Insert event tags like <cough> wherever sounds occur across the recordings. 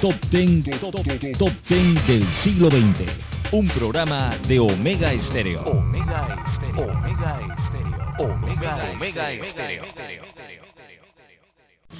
Top 10, top, 10 del siglo XX. Un programa de Omega Estéreo. Omega Estéreo. Omega Estéreo. Omega, Omega Estéreo.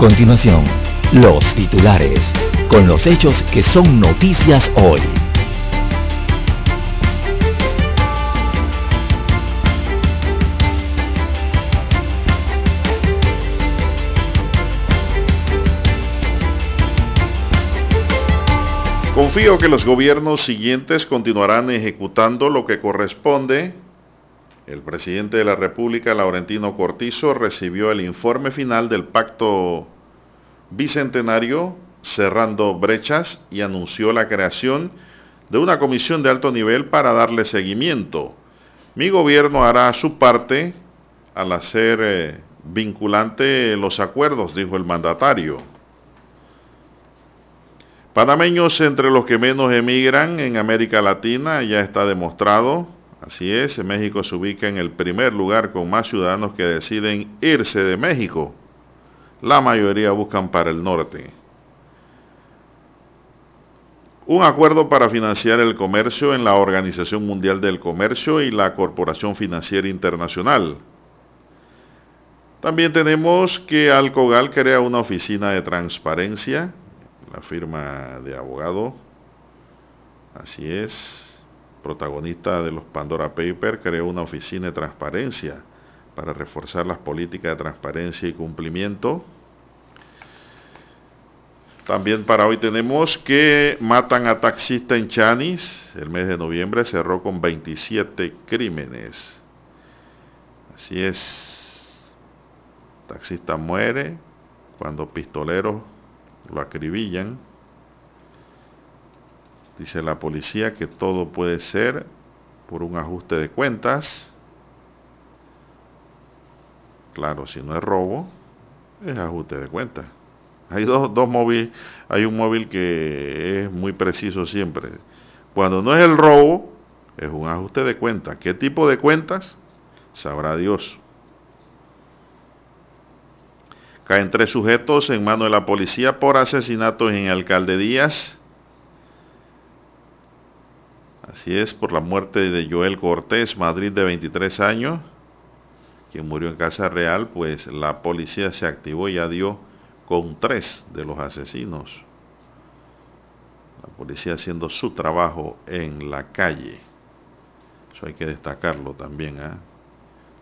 Continuación, los titulares, con los hechos que son noticias hoy. Confío que los gobiernos siguientes continuarán ejecutando lo que corresponde. El presidente de la República, Laurentino Cortizo, recibió el informe final del pacto bicentenario cerrando brechas y anunció la creación de una comisión de alto nivel para darle seguimiento. Mi gobierno hará su parte al hacer eh, vinculante los acuerdos, dijo el mandatario. Panameños entre los que menos emigran en América Latina, ya está demostrado. Así es, México se ubica en el primer lugar con más ciudadanos que deciden irse de México. La mayoría buscan para el norte. Un acuerdo para financiar el comercio en la Organización Mundial del Comercio y la Corporación Financiera Internacional. También tenemos que Alcogal crea una oficina de transparencia la firma de abogado. Así es, protagonista de los Pandora Papers, creó una oficina de transparencia para reforzar las políticas de transparencia y cumplimiento. También para hoy tenemos que matan a taxista en Chanis. El mes de noviembre cerró con 27 crímenes. Así es. Taxista muere cuando pistoleros lo acribillan. Dice la policía que todo puede ser por un ajuste de cuentas. Claro, si no es robo, es ajuste de cuentas. Hay dos, dos móviles, hay un móvil que es muy preciso siempre. Cuando no es el robo, es un ajuste de cuentas. ¿Qué tipo de cuentas? Sabrá Dios. Caen tres sujetos en mano de la policía por asesinatos en Alcalde Díaz. Así es, por la muerte de Joel Cortés, Madrid de 23 años, quien murió en Casa Real, pues la policía se activó y dio con tres de los asesinos. La policía haciendo su trabajo en la calle. Eso hay que destacarlo también. ¿eh?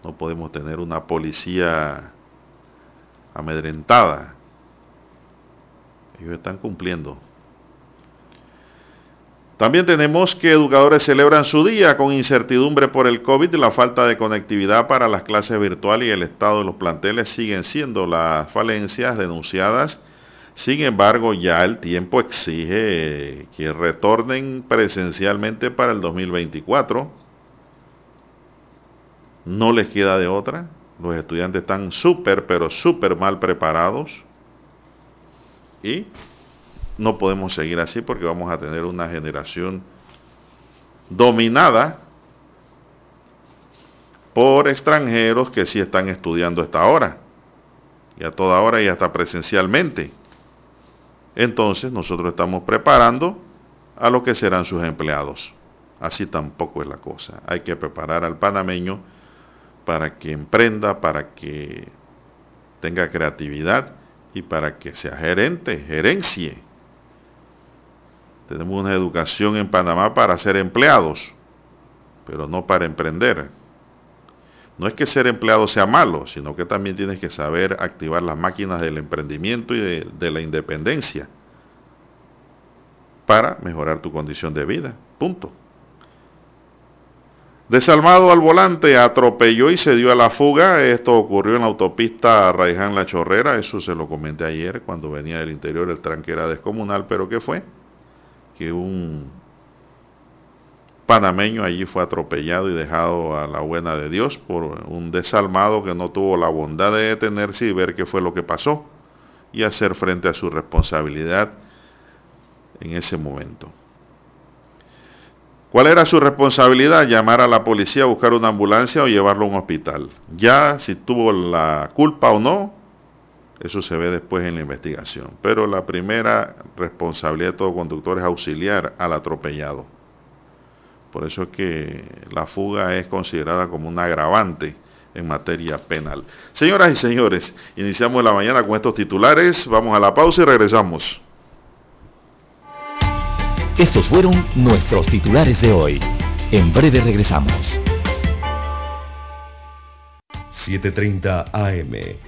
No podemos tener una policía amedrentada. Ellos están cumpliendo. También tenemos que educadores celebran su día con incertidumbre por el COVID la falta de conectividad para las clases virtuales y el estado de los planteles siguen siendo las falencias denunciadas. Sin embargo, ya el tiempo exige que retornen presencialmente para el 2024. No les queda de otra. Los estudiantes están súper, pero súper mal preparados. Y no podemos seguir así porque vamos a tener una generación dominada por extranjeros que sí están estudiando esta hora. Y a toda hora y hasta presencialmente. Entonces nosotros estamos preparando a lo que serán sus empleados. Así tampoco es la cosa. Hay que preparar al panameño para que emprenda, para que tenga creatividad y para que sea gerente, gerencie. Tenemos una educación en Panamá para ser empleados, pero no para emprender. No es que ser empleado sea malo, sino que también tienes que saber activar las máquinas del emprendimiento y de, la independencia para mejorar tu condición de vida. Punto. Desalmado al volante, atropelló y se dio a la fuga. Esto ocurrió en la autopista Raiján La Chorrera. Eso se lo comenté ayer cuando venía del interior. El tranque era descomunal. ¿Pero qué fue? Que un panameño allí fue atropellado y dejado a la buena de Dios por un desalmado que no tuvo la bondad de detenerse y ver qué fue lo que pasó y hacer frente a su responsabilidad en ese momento. ¿Cuál era su responsabilidad? Llamar a la policía, buscar una ambulancia o llevarlo a un hospital. Ya si tuvo la culpa o no, eso se ve después en la investigación. Pero la primera responsabilidad de todo conductor es auxiliar al atropellado. Por eso es que la fuga es considerada como un agravante en materia penal. Señoras y señores, iniciamos la mañana con estos titulares. Vamos a la pausa y regresamos. Estos fueron nuestros titulares de hoy. En breve regresamos. 7.30 AM.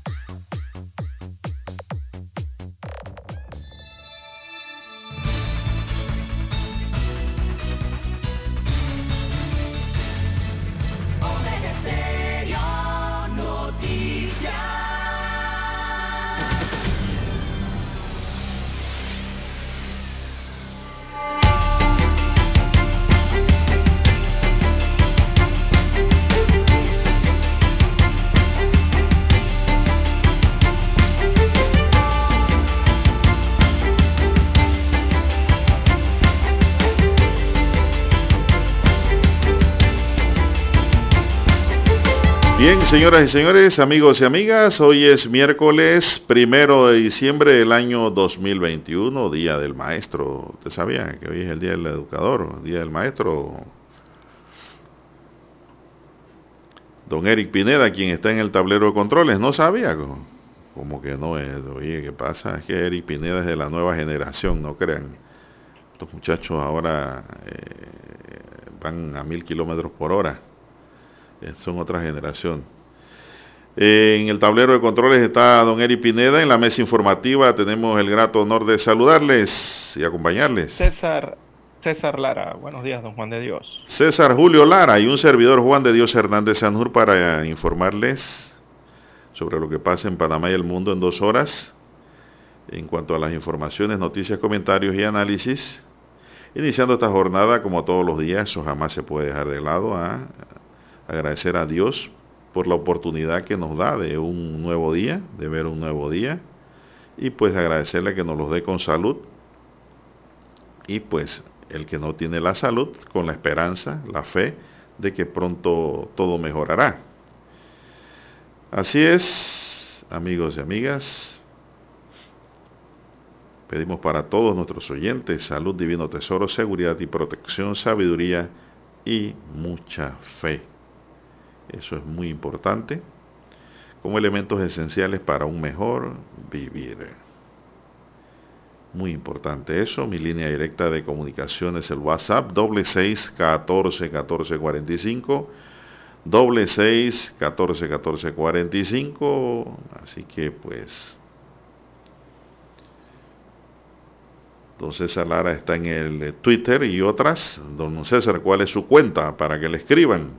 Señoras y señores, amigos y amigas, hoy es miércoles primero de diciembre del año 2021, Día del Maestro. ¿Usted sabía que hoy es el Día del Educador, Día del Maestro? Don Eric Pineda, quien está en el tablero de controles, ¿no sabía? Como que no es, oye, ¿qué pasa? Es que Eric Pineda es de la nueva generación, no crean. Estos muchachos ahora eh, van a mil kilómetros por hora eh, son otra generación. En el tablero de controles está don Eri Pineda. En la mesa informativa tenemos el grato honor de saludarles y acompañarles. César, César Lara. Buenos días, don Juan de Dios. César Julio Lara y un servidor Juan de Dios Hernández Sanjur para informarles sobre lo que pasa en Panamá y el mundo en dos horas. En cuanto a las informaciones, noticias, comentarios y análisis. Iniciando esta jornada, como todos los días, eso jamás se puede dejar de lado. ¿ah? agradecer a Dios por la oportunidad que nos da de un nuevo día, de ver un nuevo día, y pues agradecerle que nos los dé con salud, y pues el que no tiene la salud, con la esperanza, la fe de que pronto todo mejorará. Así es, amigos y amigas, pedimos para todos nuestros oyentes salud, divino tesoro, seguridad y protección, sabiduría y mucha fe. Eso es muy importante como elementos esenciales para un mejor vivir. Muy importante eso. Mi línea directa de comunicación es el WhatsApp doble seis catorce catorce cuarenta y cinco doble seis catorce catorce cuarenta y cinco. Así que pues Don César Lara está en el Twitter y otras. Don César, ¿cuál es su cuenta para que le escriban?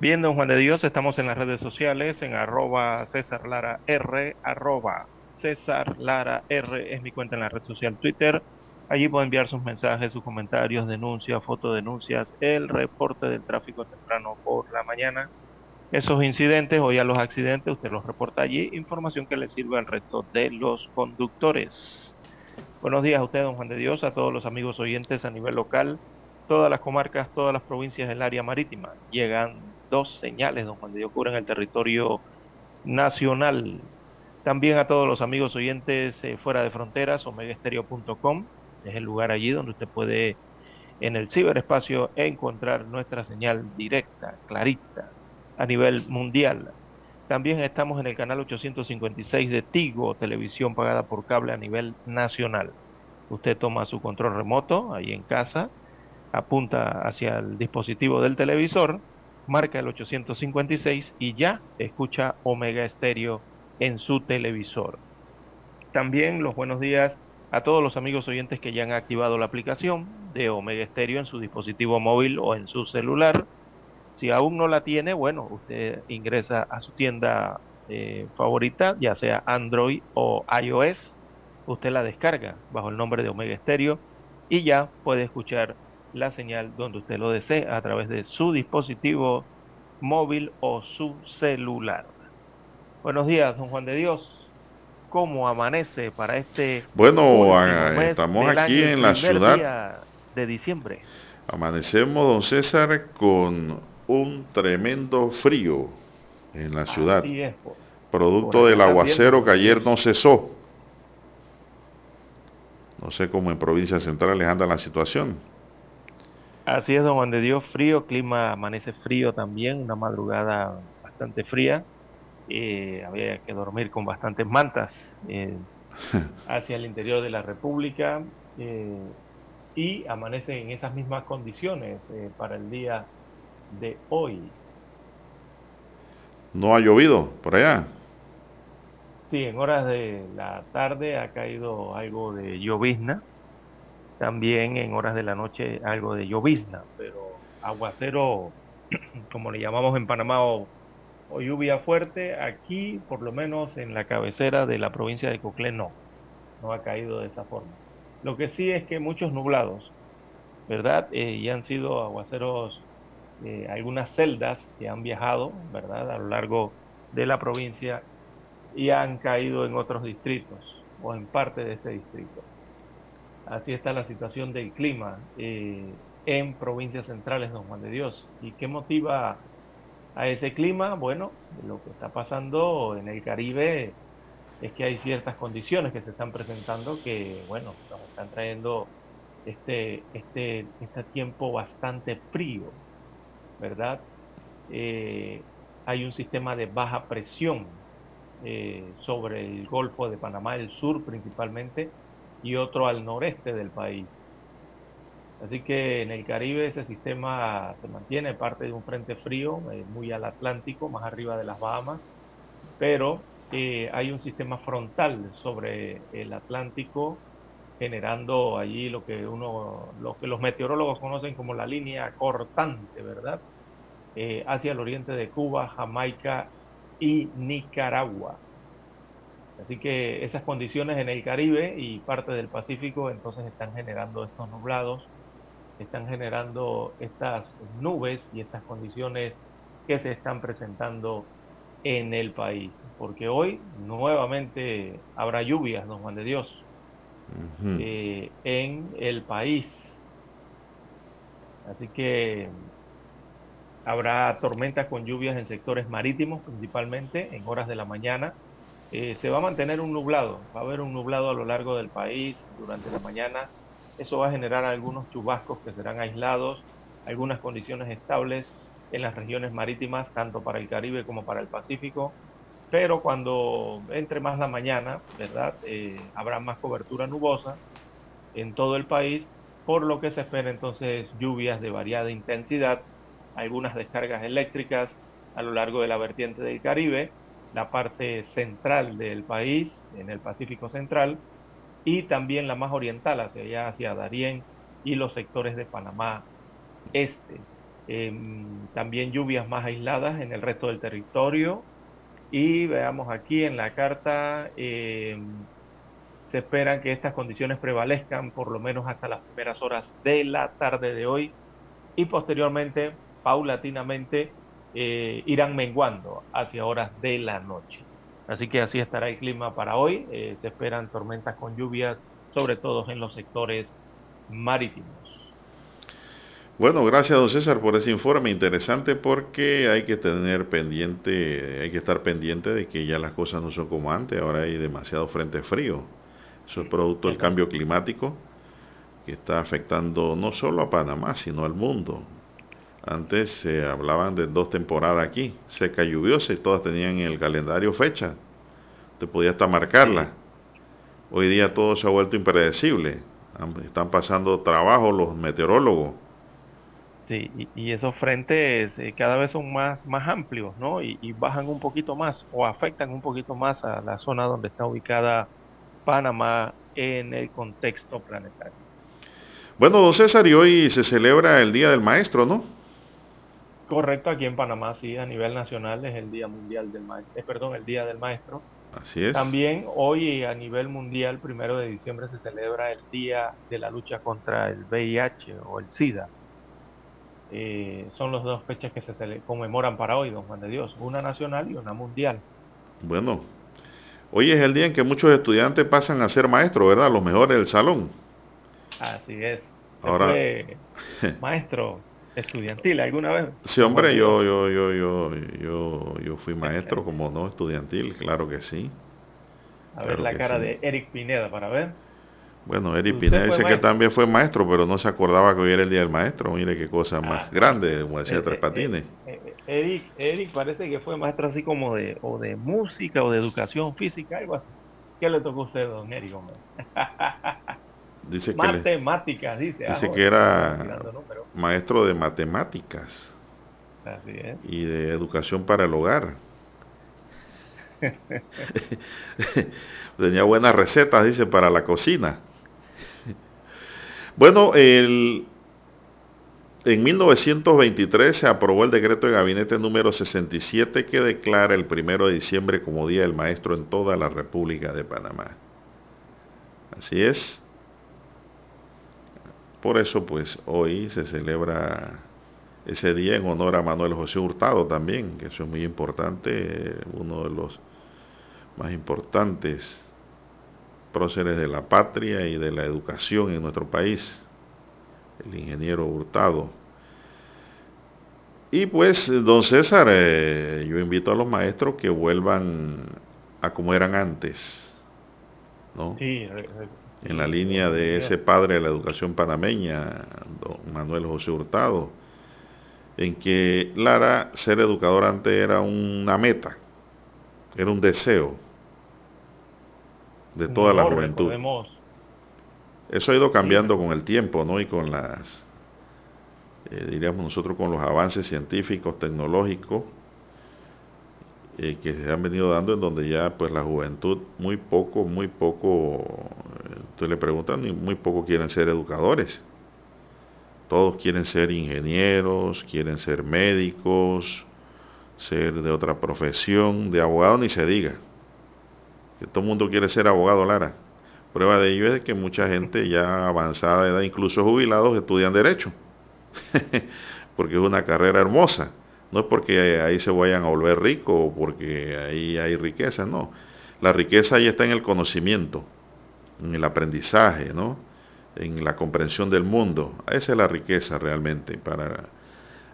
Bien, don Juan de Dios, estamos en las redes sociales, en arroba César Lara R, arroba César Lara R es mi cuenta en la red social Twitter. Allí puede enviar sus mensajes, sus comentarios, denuncias, fotodenuncias, el reporte del tráfico temprano por la mañana. esos incidentes o ya los accidentes, usted los reporta allí, información que le sirve al resto de los conductores. Buenos días a usted, don Juan de Dios, a todos los amigos oyentes a nivel local, todas las comarcas, todas las provincias del área marítima. Llegan dos señales, don Juan de Dios, cubren el territorio nacional. También a todos los amigos oyentes eh, fuera de fronteras, omegaestereo.com, es el lugar allí donde usted puede en el ciberespacio encontrar nuestra señal directa, clarita, a nivel mundial. También estamos en el canal 856 de Tigo, televisión pagada por cable a nivel nacional. Usted toma su control remoto ahí en casa, apunta hacia el dispositivo del televisor, marca el 856 y ya escucha Omega Estéreo en su televisor. También los buenos días a todos los amigos oyentes que ya han activado la aplicación de Omega Stereo en su dispositivo móvil o en su celular si aún no la tiene, bueno, usted ingresa a su tienda eh, favorita, ya sea Android o iOS, usted la descarga bajo el nombre de Omega Stereo y ya puede escuchar la señal donde usted lo desee a través de su dispositivo móvil o su celular. Buenos días, don Juan de Dios. ¿Cómo amanece para este... Bueno, estamos aquí en la ciudad de diciembre. Amanecemos, don César, con un tremendo frío en la ciudad, producto del aguacero que ayer no cesó. No sé cómo en provincias centrales anda la situación. Así es, don Juan de Dios, frío, clima amanece frío también, una madrugada bastante fría. Eh, había que dormir con bastantes mantas eh, <laughs> hacia el interior de la República eh, y amanece en esas mismas condiciones para el día de hoy. ¿No ha llovido por allá? Sí, en horas de la tarde ha caído algo de llovizna. También en horas de la noche algo de llovizna, pero aguacero, <clears throat> como le llamamos en Panamá, o, lluvia fuerte, aquí por lo menos en la cabecera de la provincia de Coclé no, no ha caído de esa forma. Lo que sí es que muchos nublados, ¿verdad? Eh, y han sido aguaceros eh, algunas celdas que han viajado, ¿verdad?, a lo largo de la provincia y han caído en otros distritos o en parte de este distrito. Así está la situación del clima eh, en provincias centrales, don Juan de Dios. ¿Y qué motiva a ese clima? Bueno, lo que está pasando en el Caribe es que hay ciertas condiciones que se están presentando que, bueno, nos están trayendo este, este, este tiempo bastante frío, ¿verdad? Eh, hay un sistema de baja presión eh, sobre el Golfo de Panamá, el sur principalmente, y otro al noreste del país. Así que en el Caribe ese sistema se mantiene parte de un frente frío, eh, muy al Atlántico, más arriba de las Bahamas, pero hay un sistema frontal sobre el Atlántico generando allí lo que uno, lo que los meteorólogos conocen como la línea cortante, ¿verdad? Eh, hacia el oriente de Cuba, Jamaica y Nicaragua. Así que esas condiciones en el Caribe y parte del Pacífico entonces están generando estos nublados, están generando estas nubes y estas condiciones que se están presentando en el país. Porque hoy nuevamente habrá lluvias, don Juan de Dios. Eh, en el país. Así que habrá tormentas con lluvias en sectores marítimos principalmente en horas de la mañana. Eh, se va a mantener un nublado, va a haber un nublado a lo largo del país durante la mañana. Eso va a generar algunos chubascos que serán aislados, algunas condiciones estables en las regiones marítimas, tanto para el Caribe como para el Pacífico pero cuando entre más la mañana, ¿verdad? Eh, habrá más cobertura nubosa en todo el país, por lo que se espera entonces lluvias de variada intensidad, algunas descargas eléctricas a lo largo de la vertiente del Caribe, la parte central del país, en el Pacífico Central, y también la más oriental, hacia allá, hacia Darién y los sectores de Panamá Este. Em, también lluvias más aisladas en el resto del territorio, y veamos aquí en la carta, eh, se esperan que estas condiciones prevalezcan por lo menos hasta las primeras horas de la tarde de hoy y posteriormente, paulatinamente, eh, irán menguando hacia horas de la noche. Así que así estará el clima para hoy. Eh, se esperan tormentas con lluvias, sobre todo en los sectores marítimos. Bueno, gracias don César por ese informe interesante porque hay que tener pendiente, hay que estar pendiente de que ya las cosas no son como antes, ahora hay demasiado frente frío. Eso es producto del cambio climático que está afectando no solo a Panamá, sino al mundo. Antes se hablaban de dos temporadas aquí, seca y lluviosa, y todas tenían en el calendario fecha. Te podía hasta marcarla. Hoy día todo se ha vuelto impredecible. Están pasando trabajo los meteorólogos. Sí, y, esos frentes eh, cada vez son más, más amplios, ¿no? Y, y, bajan un poquito más o afectan un poquito más a la zona donde está ubicada Panamá en el contexto planetario. Bueno, don César, y hoy se celebra el Día del Maestro, ¿no? Correcto, aquí en Panamá sí, a nivel nacional es el Día Mundial del Maestro, eh, perdón, el Día del Maestro. Así es. También hoy a nivel mundial, primero de diciembre, se celebra el Día de la Lucha contra el VIH o el SIDA. Eh, son las dos fechas que se conmemoran para hoy, don Juan de Dios, una nacional y una mundial. Bueno, hoy es el día en que muchos estudiantes pasan a ser maestros, ¿verdad? Los mejores del salón. Así es. Ahora, <laughs> maestro, estudiantil alguna vez? Sí, hombre, yo, yo, yo, yo, yo, yo fui maestro, como no estudiantil, claro que sí. A ver la cara de Eric Pineda para ver. Bueno, Eric Pineda dice que también fue maestro, pero no se acordaba que hoy era el día del maestro. Mire qué cosa más ah. grande, como decía eh, Tres eh, Patines. Eh, Eric, Eric parece que fue maestro así como de, o de música o de educación física, algo así. ¿Qué le tocó a usted, don Eric? <laughs> Dice matemáticas, dice. Dice ah, que era maestro de matemáticas. Y de educación para el hogar. <laughs> Tenía buenas recetas, dice, para la cocina. Bueno, el, en 1923 se aprobó el decreto de gabinete número 67 que declara el primero de diciembre como Día del Maestro en toda la República de Panamá. Así es. Por eso, pues, hoy se celebra ese día en honor a Manuel José Hurtado también, que eso es muy importante, uno de los más importantes próceres de la patria y de la educación en nuestro país, el ingeniero Hurtado. Y pues, don César, eh, yo invito a los maestros que vuelvan a como eran antes, ¿no? Sí, en la línea de ese padre de la educación panameña, don Manuel José Hurtado, en que Lara, ser educador antes era una meta, era un deseo de toda la juventud. Eso ha ido cambiando con el tiempo, ¿no? Y con las, eh, diríamos nosotros, con los avances científicos, tecnológicos, eh, que se han venido dando en donde ya pues la juventud muy poco, muy poco, usted le preguntan, muy poco quieren ser educadores. Todos quieren ser ingenieros, quieren ser médicos, ser de otra profesión, de abogado ni se diga. Que todo el mundo quiere ser abogado, Lara. Prueba de ello es que mucha gente ya avanzada edad, incluso jubilados, estudian derecho. <laughs> Porque es una carrera hermosa. No es porque ahí se vayan a volver ricos o porque ahí hay riqueza, no. La riqueza ahí está en el conocimiento, en el aprendizaje, ¿no? En la comprensión del mundo. Esa es la riqueza realmente, para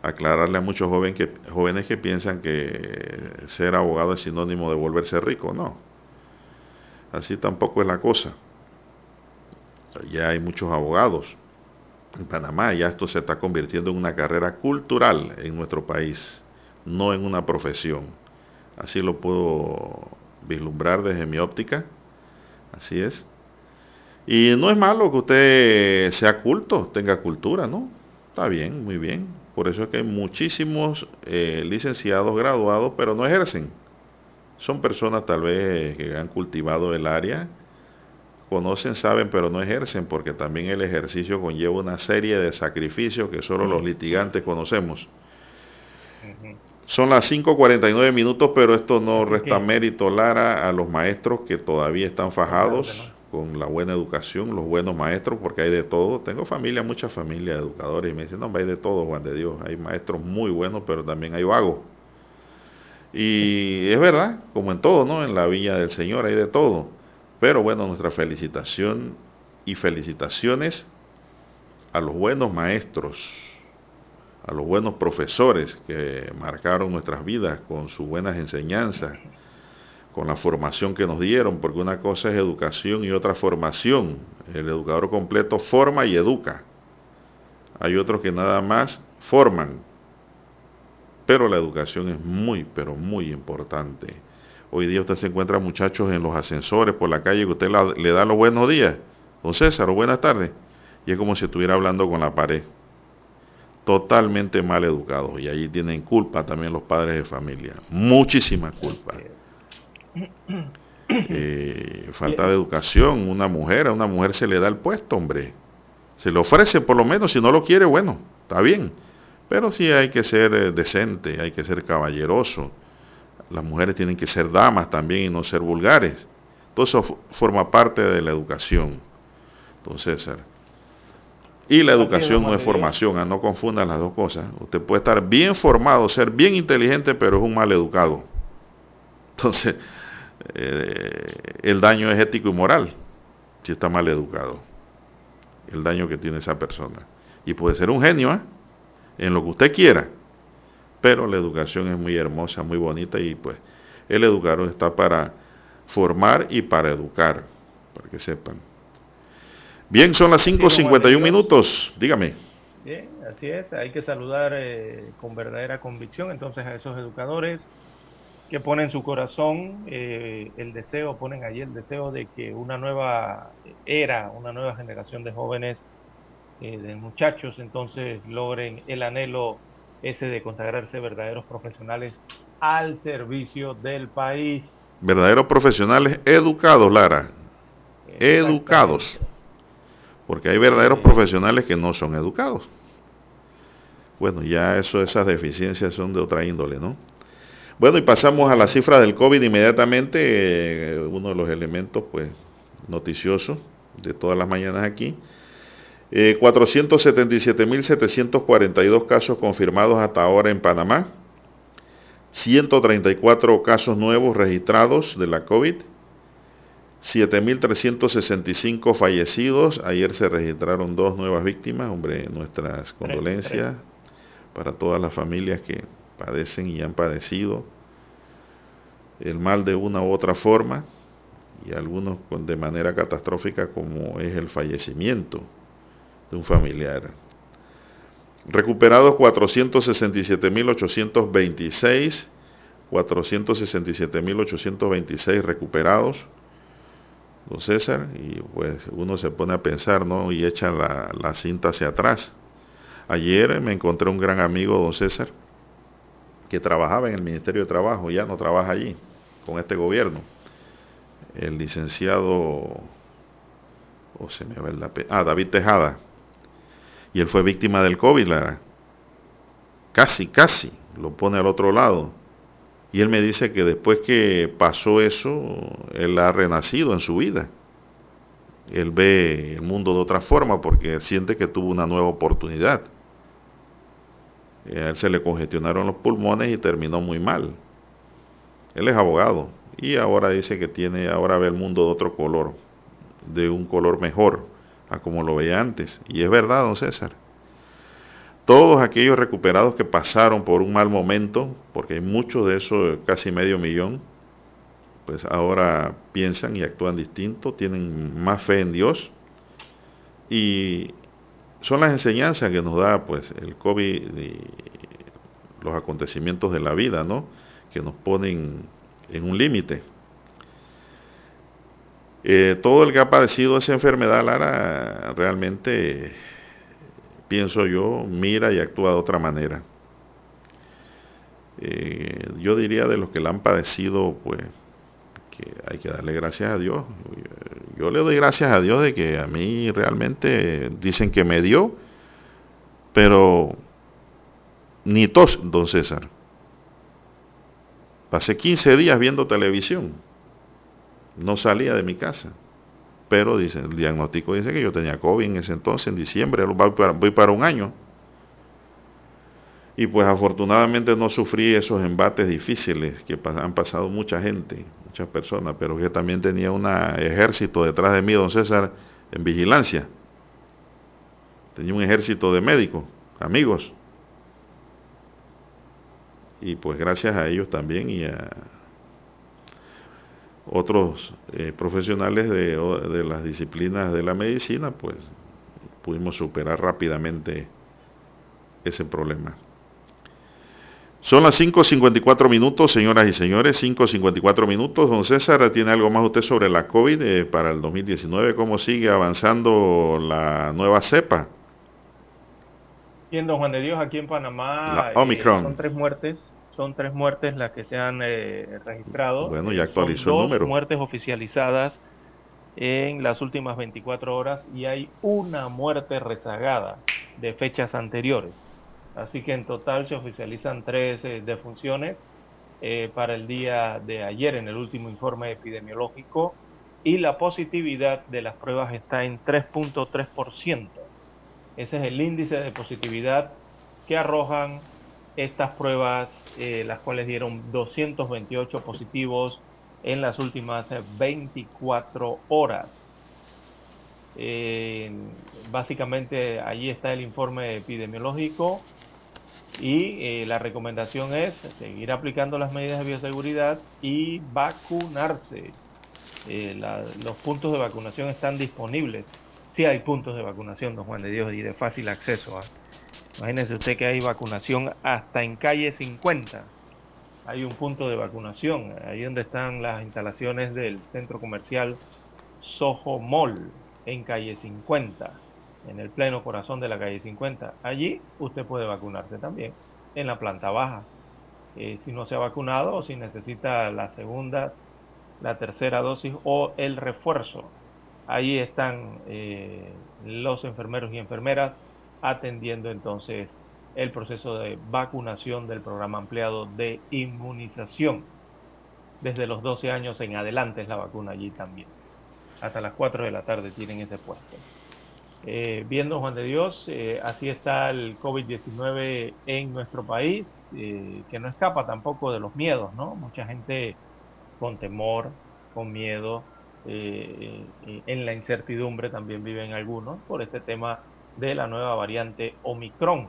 aclararle a muchos jóvenes que, jóvenes que piensan que ser abogado es sinónimo de volverse rico, no. Así tampoco es la cosa. Ya hay muchos abogados, Panamá ya esto se está convirtiendo en una carrera cultural en nuestro país, no en una profesión. Así lo puedo vislumbrar desde mi óptica. Así es. Y no es malo que usted sea culto, tenga cultura, ¿no? Está bien, muy bien. Por eso es que hay muchísimos eh, licenciados graduados, pero no ejercen. Son personas tal vez que han cultivado el área conocen, saben, pero no ejercen, porque también el ejercicio conlleva una serie de sacrificios que solo los litigantes conocemos. Son las 5.49 minutos, pero esto no resta mérito, Lara, a los maestros que todavía están fajados con la buena educación, los buenos maestros, porque hay de todo. Tengo familia, mucha familia de educadores, y me dicen, no, hay de todo, Juan de Dios. Hay maestros muy buenos, pero también hay vagos. Y es verdad, como en todo, ¿no? En la Villa del Señor hay de todo. Pero bueno, nuestra felicitación y felicitaciones a los buenos maestros, a los buenos profesores que marcaron nuestras vidas con sus buenas enseñanzas, con la formación que nos dieron, porque una cosa es educación y otra formación. El educador completo forma y educa. Hay otros que nada más forman, pero la educación es muy, pero muy importante. Hoy día usted se encuentra muchachos en los ascensores por la calle que usted le da los buenos días. Don César, o buenas tardes. Y es como si estuviera hablando con la pared. Totalmente mal educados. Y allí tienen culpa también los padres de familia. Muchísima culpa. <coughs> Eh, falta de educación. Una mujer, a una mujer se le da el puesto, hombre. Se le ofrece por lo menos. Si no lo quiere, bueno, está bien. Pero sí hay que ser eh, decente, hay que ser caballeroso. Las mujeres tienen que ser damas también y no ser vulgares. Todo eso forma parte de la educación, don César. Y la educación no es formación, ¿ah? no confundan las dos cosas. Usted puede estar bien formado, ser bien inteligente, pero es un mal educado. Entonces, <laughs> eh, el daño es ético y moral, si está mal educado. El daño que tiene esa persona. Y puede ser un genio, ¿eh? en lo que usted quiera. Pero la educación es muy hermosa, muy bonita y pues el educador está para formar y para educar, para que sepan. Bien, son las 5.51 minutos, dígame. Bien, así es, hay que saludar eh, con verdadera convicción entonces a esos educadores que ponen su corazón eh, el deseo, ponen allí el deseo de que una nueva era, una nueva generación de jóvenes eh, de muchachos entonces logren el anhelo ese de consagrarse verdaderos profesionales al servicio del país. Verdaderos profesionales educados, Lara. Educados. Porque hay verdaderos profesionales que no son educados. Bueno, ya eso, esas deficiencias son de otra índole, ¿no? Bueno, y pasamos a la cifra del COVID inmediatamente, eh, uno de los elementos, pues, noticiosos de todas las mañanas aquí. 477.742 eh, casos confirmados hasta ahora en Panamá, 134 casos nuevos registrados de la COVID, 7.365 fallecidos, ayer se registraron dos nuevas víctimas, hombre, nuestras condolencias para todas las familias que padecen y han padecido el mal de una u otra forma y algunos de manera catastrófica como es el fallecimiento de un familiar. Recuperados 467.826, 467.826 recuperados, don César, y pues uno se pone a pensar, ¿no? Y echa la, la cinta hacia atrás. Ayer me encontré un gran amigo, don César, que trabajaba en el Ministerio de Trabajo, ya no trabaja allí, con este gobierno. El licenciado, o se me va el ah, David Tejada, y él fue víctima del COVID, Lara. Casi, casi lo pone al otro lado. Y él me dice que después que pasó eso, él ha renacido en su vida. Él ve el mundo de otra forma porque siente que tuvo una nueva oportunidad. A él se le congestionaron los pulmones y terminó muy mal. Él es abogado y ahora dice que tiene, ahora ve el mundo de otro color, de un color mejor a como lo veía antes. Y es verdad, don César. Todos aquellos recuperados que pasaron por un mal momento, porque hay muchos de esos, casi medio millón, pues ahora piensan y actúan distinto, tienen más fe en Dios. Y son las enseñanzas que nos da pues el COVID y los acontecimientos de la vida, ¿no? Que nos ponen en un límite. Eh, todo el que ha padecido esa enfermedad, Lara, realmente, pienso yo, mira y actúa de otra manera. Eh, yo diría de los que la han padecido, pues, que hay que darle gracias a Dios. Yo le doy gracias a Dios de que a mí realmente dicen que me dio, pero ni tos, don César. Pasé 15 días viendo televisión no salía de mi casa. pero dice, el diagnóstico dice que yo tenía COVID en ese entonces, en diciembre, voy para, voy para un año. Y pues afortunadamente no sufrí esos embates difíciles que han pasado mucha gente, muchas personas, pero que también tenía un ejército detrás de mí, don César, en vigilancia. Tenía un ejército de médicos, amigos. Y pues gracias a ellos también y a otros eh, profesionales de, de las disciplinas de la medicina, pues pudimos superar rápidamente ese problema. Son las 5.54 minutos, señoras y señores, 5.54 minutos. Don César, ¿tiene algo más usted sobre la COVID eh, para el 2019? ¿Cómo sigue avanzando la nueva cepa? Bien, don Juan de Dios, aquí en Panamá eh, Omicron. son tres muertes, son tres muertes las que se han eh, registrado. Bueno, ya actualizó son el número. muertes oficializadas en las últimas 24 horas y hay una muerte rezagada de fechas anteriores. Así que en total se oficializan tres eh, defunciones eh, para el día de ayer en el último informe epidemiológico y la positividad de las pruebas está en 3.3%. Ese es el índice de positividad que arrojan estas pruebas, eh, las cuales dieron 228 positivos en las últimas 24 horas. básicamente allí está el informe epidemiológico y eh, la recomendación es seguir aplicando las medidas de bioseguridad y vacunarse. Eh, los puntos de vacunación están disponibles. Sí hay puntos de vacunación, don Juan de Dios, y de fácil acceso. ¿ah? Imagínese usted que hay vacunación hasta en calle 50. Hay un punto de vacunación, ahí donde están las instalaciones del centro comercial Soho Mall, en calle 50 en el pleno corazón de la calle 50. Allí usted puede vacunarse también, en la planta baja. Eh, si no se ha vacunado o si necesita la segunda, la tercera dosis o el refuerzo. Ahí están eh, los enfermeros y enfermeras atendiendo entonces el proceso de vacunación del programa ampliado de inmunización. Desde los 12 años en adelante es la vacuna allí también. Hasta las 4 de la tarde tienen ese puesto. Eh, viendo Juan de Dios, eh, así está el COVID-19 en nuestro país, eh, que no escapa tampoco de los miedos, ¿no? Mucha gente con temor, con miedo, en la incertidumbre también viven algunos por este tema de la nueva variante Omicron.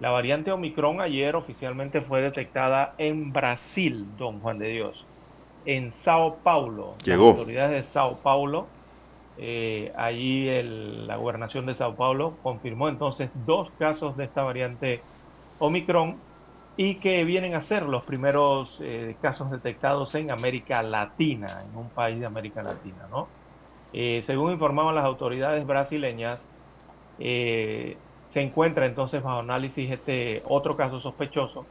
La variante Omicron ayer oficialmente fue detectada en Brasil, don Juan de Dios, en Sao Paulo. Llegó. Las autoridades de Sao Paulo eh, allí la gobernación de Sao Paulo confirmó entonces dos casos de esta variante Omicron y que vienen a ser los primeros eh, casos detectados en América Latina, en un país de América Latina. ¿no? Eh, según informaban las autoridades brasileñas, se encuentra entonces bajo análisis este otro caso sospechoso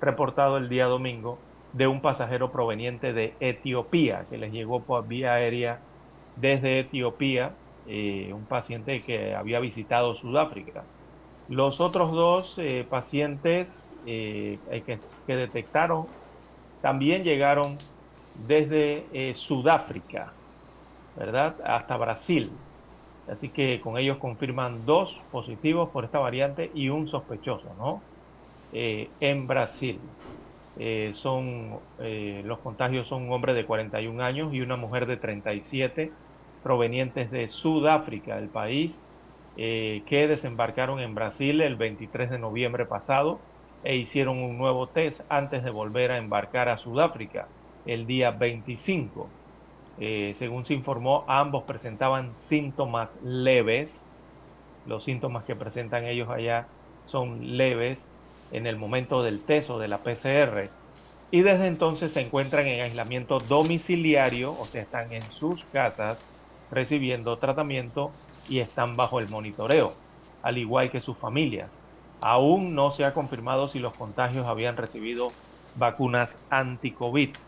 reportado el día domingo de un pasajero proveniente de Etiopía que les llegó por vía aérea desde Etiopía, eh, un paciente que había visitado Sudáfrica. Los otros dos eh, pacientes eh, que, detectaron también llegaron desde Sudáfrica, ¿verdad? Hasta Brasil. Así que con ellos confirman dos positivos por esta variante y un sospechoso, ¿no? en Brasil. son, los contagios son un hombre de 41 años y una mujer de 37 provenientes de Sudáfrica, el país eh, que desembarcaron en Brasil el 23 de noviembre pasado e hicieron un nuevo test antes de volver a embarcar a Sudáfrica el día 25. Eh, según se informó, ambos presentaban síntomas leves. Los síntomas que presentan ellos allá son leves en el momento del test o de la PCR. Y desde entonces se encuentran en aislamiento domiciliario, o sea, están en sus casas recibiendo tratamiento y están bajo el monitoreo, al igual que sus familias. Aún no se ha confirmado si los contagios habían recibido vacunas anti-COVID.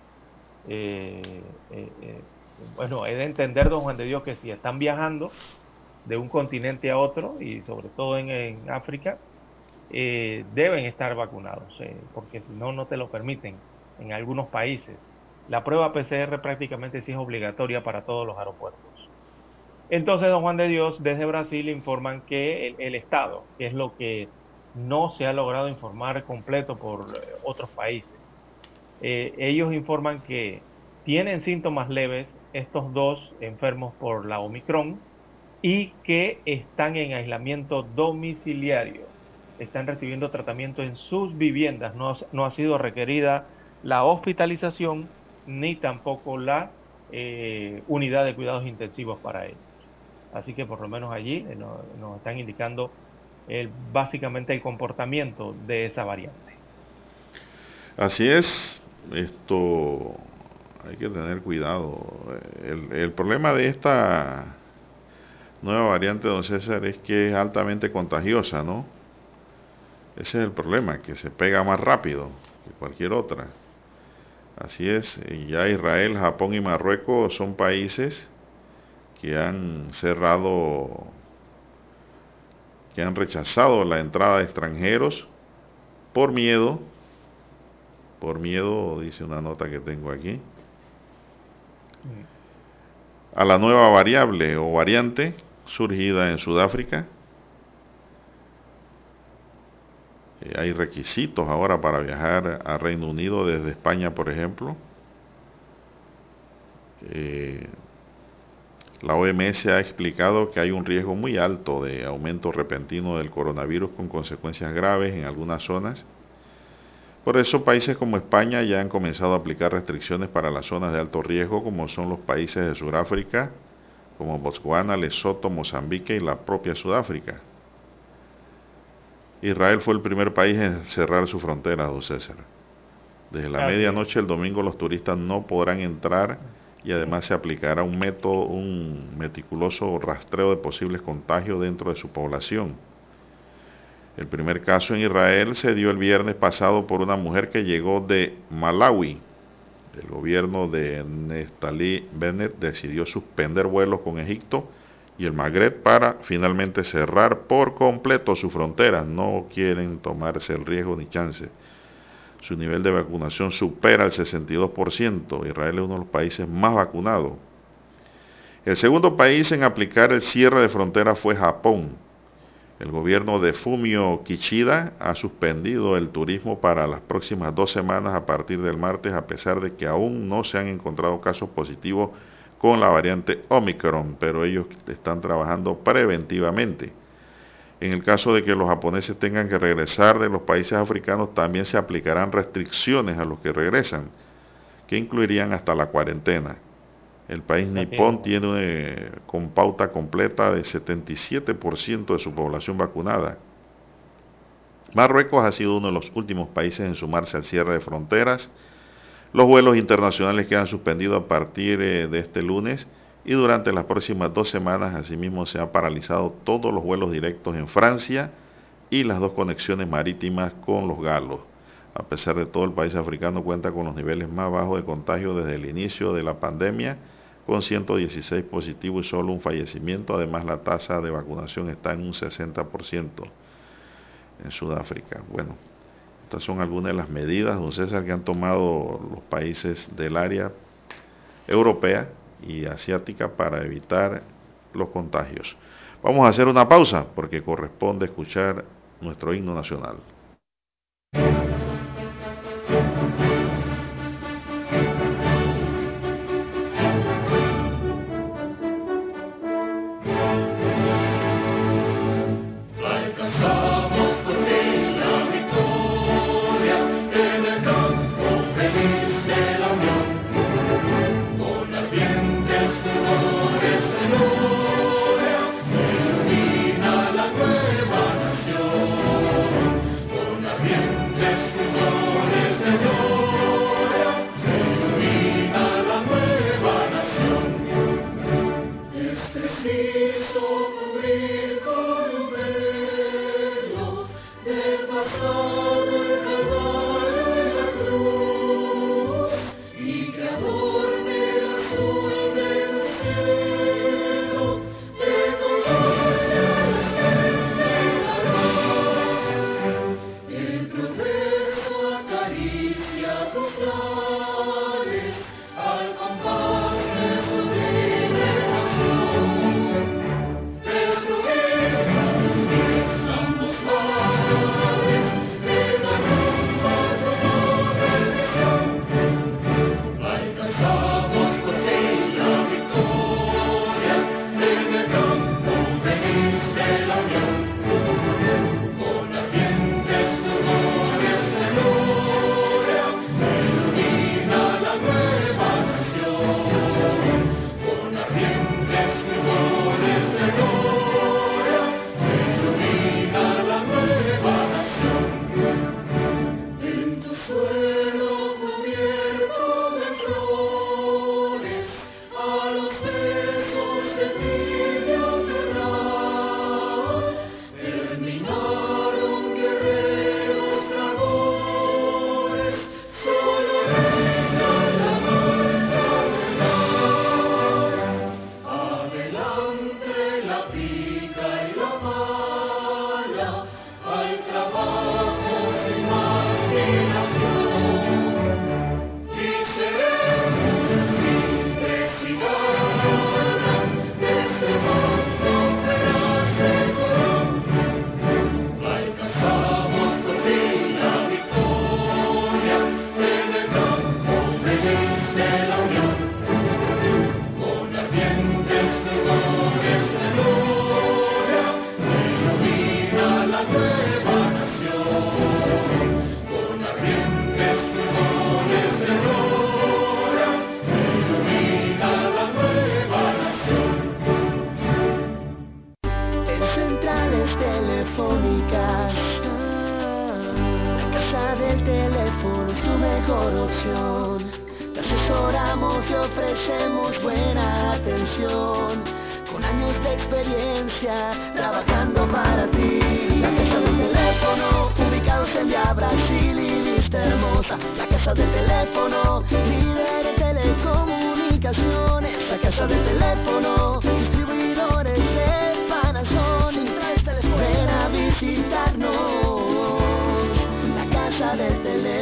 Eh, eh, bueno, he de entender, don Juan de Dios, que si están viajando de un continente a otro, y sobre todo en, África, deben estar vacunados, porque si no, no te lo permiten en algunos países. La prueba PCR prácticamente sí es obligatoria para todos los aeropuertos. Entonces, don Juan de Dios, desde Brasil informan que el, Estado, que es lo que no se ha logrado informar completo por eh, otros países, eh, ellos informan que tienen síntomas leves estos dos enfermos por la Omicron y que están en aislamiento domiciliario, están recibiendo tratamiento en sus viviendas, no, no ha sido requerida la hospitalización ni tampoco la eh, unidad de cuidados intensivos para ellos. Así que por lo menos allí eh, nos, están indicando básicamente el comportamiento de esa variante. Así es, esto hay que tener cuidado. El, problema de esta nueva variante, don César, es que es altamente contagiosa, ¿no? Ese es el problema, que se pega más rápido que cualquier otra. Así es, ya Israel, Japón y Marruecos son países que han cerrado, que han rechazado la entrada de extranjeros por miedo, por miedo, dice una nota que tengo aquí, a la nueva variable o variante surgida en Sudáfrica. Eh, hay requisitos ahora para viajar a Reino Unido desde España, por ejemplo. Eh, la OMS ha explicado que hay un riesgo muy alto de aumento repentino del coronavirus con consecuencias graves en algunas zonas por eso países como España ya han comenzado a aplicar restricciones para las zonas de alto riesgo, como son los países de Sudáfrica, como Botswana, Lesoto, Mozambique y la propia Sudáfrica. Israel fue el primer país en cerrar su frontera, don César. Desde la medianoche el domingo los turistas no podrán entrar y además se aplicará un método, un meticuloso rastreo de posibles contagios dentro de su población. El primer caso en Israel se dio el viernes pasado por una mujer que llegó de Malawi. El gobierno de Nestalí Bennett decidió suspender vuelos con Egipto y el Magreb para finalmente cerrar por completo sus fronteras. No quieren tomarse el riesgo ni chance. Su nivel de vacunación supera el 62%. Israel es uno de los países más vacunados. El segundo país en aplicar el cierre de fronteras fue Japón el gobierno de Fumio Kishida ha suspendido el turismo para las próximas dos semanas a partir del martes, a pesar de que aún no se han encontrado casos positivos con la variante Omicron, pero ellos están trabajando preventivamente. En el caso de que los japoneses tengan que regresar de los países africanos, también se aplicarán restricciones a los que regresan, que incluirían hasta la cuarentena. El país nipón tiene eh, con pauta completa de 77% de su población vacunada. Marruecos ha sido uno de los últimos países en sumarse al cierre de fronteras. Los vuelos internacionales quedan suspendidos a partir eh, de este lunes y durante las próximas dos semanas asimismo se han paralizado todos los vuelos directos en Francia y las dos conexiones marítimas con los galos. A pesar de todo, el país africano cuenta con los niveles más bajos de contagio desde el inicio de la pandemia, con 116 positivos y solo un fallecimiento. Además, la tasa de vacunación está en un 60% en Sudáfrica. Bueno, estas son algunas de las medidas, don César, que han tomado los países del área europea y asiática para evitar los contagios. Vamos a hacer una pausa porque corresponde escuchar nuestro himno nacional.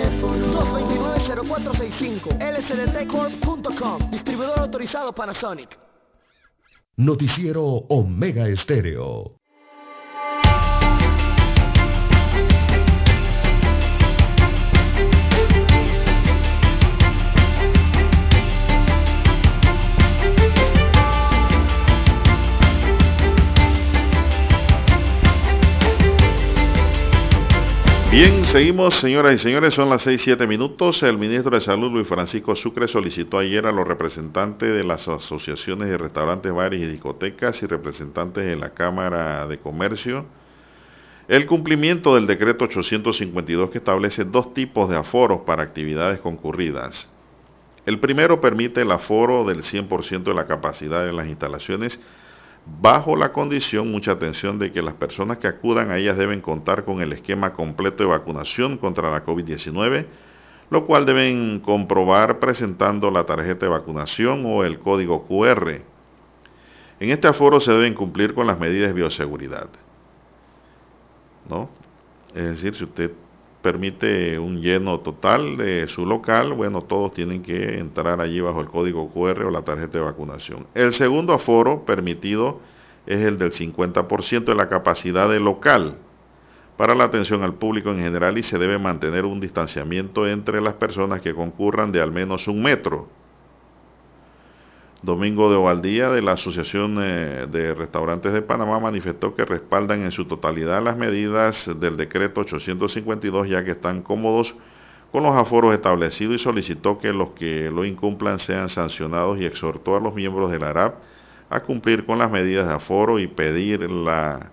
Teléfono. 229-0465 lsdtcorp.com Distribuidor autorizado Panasonic. Noticiero Omega Estéreo Bien, seguimos, señoras y señores, son las 6, 7 minutos. El ministro de Salud, Luis Francisco Sucre, solicitó ayer a los representantes de las asociaciones de restaurantes, bares y discotecas y representantes de la Cámara de Comercio el cumplimiento del decreto 852 que establece dos tipos de aforos para actividades concurridas. El primero permite el aforo del 100% de la capacidad de las instalaciones bajo la condición, mucha atención, de que las personas que acudan a ellas deben contar con el esquema completo de vacunación contra la COVID-19, lo cual deben comprobar presentando la tarjeta de vacunación o el código QR. En este aforo se deben cumplir con las medidas de bioseguridad. ¿No? Es decir, si usted permite un lleno total de su local, bueno, todos tienen que entrar allí bajo el código QR o la tarjeta de vacunación. El segundo aforo permitido es el del 50% de la capacidad del local para la atención al público en general y se debe mantener un distanciamiento entre las personas que concurran de al menos un metro Domingo de Ovaldía de la Asociación eh, de Restaurantes de Panamá manifestó que respaldan en su totalidad las medidas del decreto 852 ya que están cómodos con los aforos establecidos y solicitó que los que lo incumplan sean sancionados y exhortó a los miembros de la ARAP a cumplir con las medidas de aforo y pedir la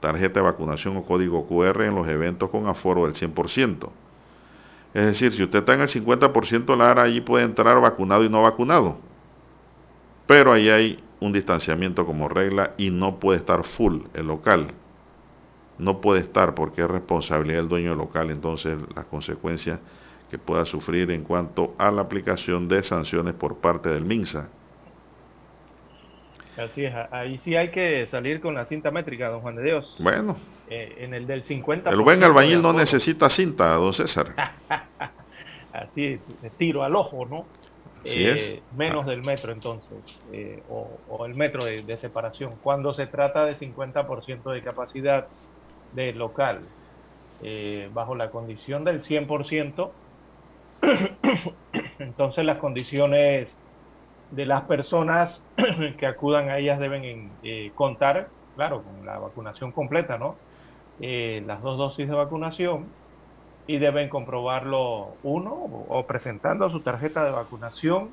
tarjeta de vacunación o código QR en los eventos con aforo del 100%. Es decir, si usted está en el 50% de la ARA, allí puede entrar vacunado y no vacunado. Pero ahí hay un distanciamiento como regla y no puede estar full el local. No puede estar porque es responsabilidad del dueño del local, entonces las consecuencias que pueda sufrir en cuanto a la aplicación de sanciones por parte del MINSA. Así es, ahí sí hay que salir con la cinta métrica, don Juan de Dios. Bueno. Eh, en el del 50%. El buen albañil no necesita cinta, don César. <laughs> Así, tiro al ojo, ¿no? Eh, menos del metro entonces, eh, o, el metro de, separación. Cuando se trata de 50% de capacidad de local, eh, bajo la condición del 100%, <coughs> entonces las condiciones de las personas <coughs> que acudan a ellas deben contar, claro, con la vacunación completa, ¿no? las dos dosis de vacunación y deben comprobarlo uno o presentando su tarjeta de vacunación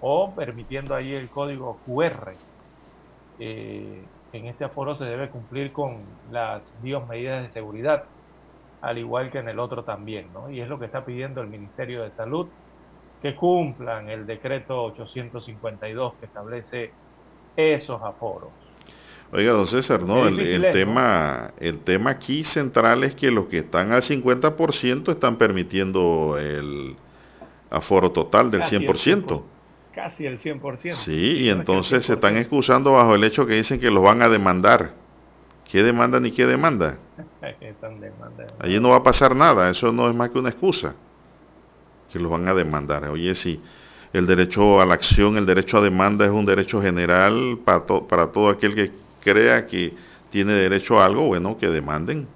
o permitiendo ahí el código QR. Eh, en este aforo se debe cumplir con las medidas de seguridad, al igual que en el otro también, ¿no? Y es lo que está pidiendo el Ministerio de Salud, que cumplan el decreto 852 que establece esos aforos. Oiga, don César, no, el, tema, el tema aquí central es que los que están al 50% están permitiendo el aforo total del 100%. casi el 100%. Sí, y entonces se están excusando bajo el hecho que dicen que los van a demandar. ¿Qué demanda ni qué demanda? <laughs> Allí no va a pasar nada, eso no es más que una excusa. Que los van a demandar. Oye, sí, el derecho a la acción, el derecho a demanda es un derecho general para, para todo aquel que crea que tiene derecho a algo, bueno, que demanden.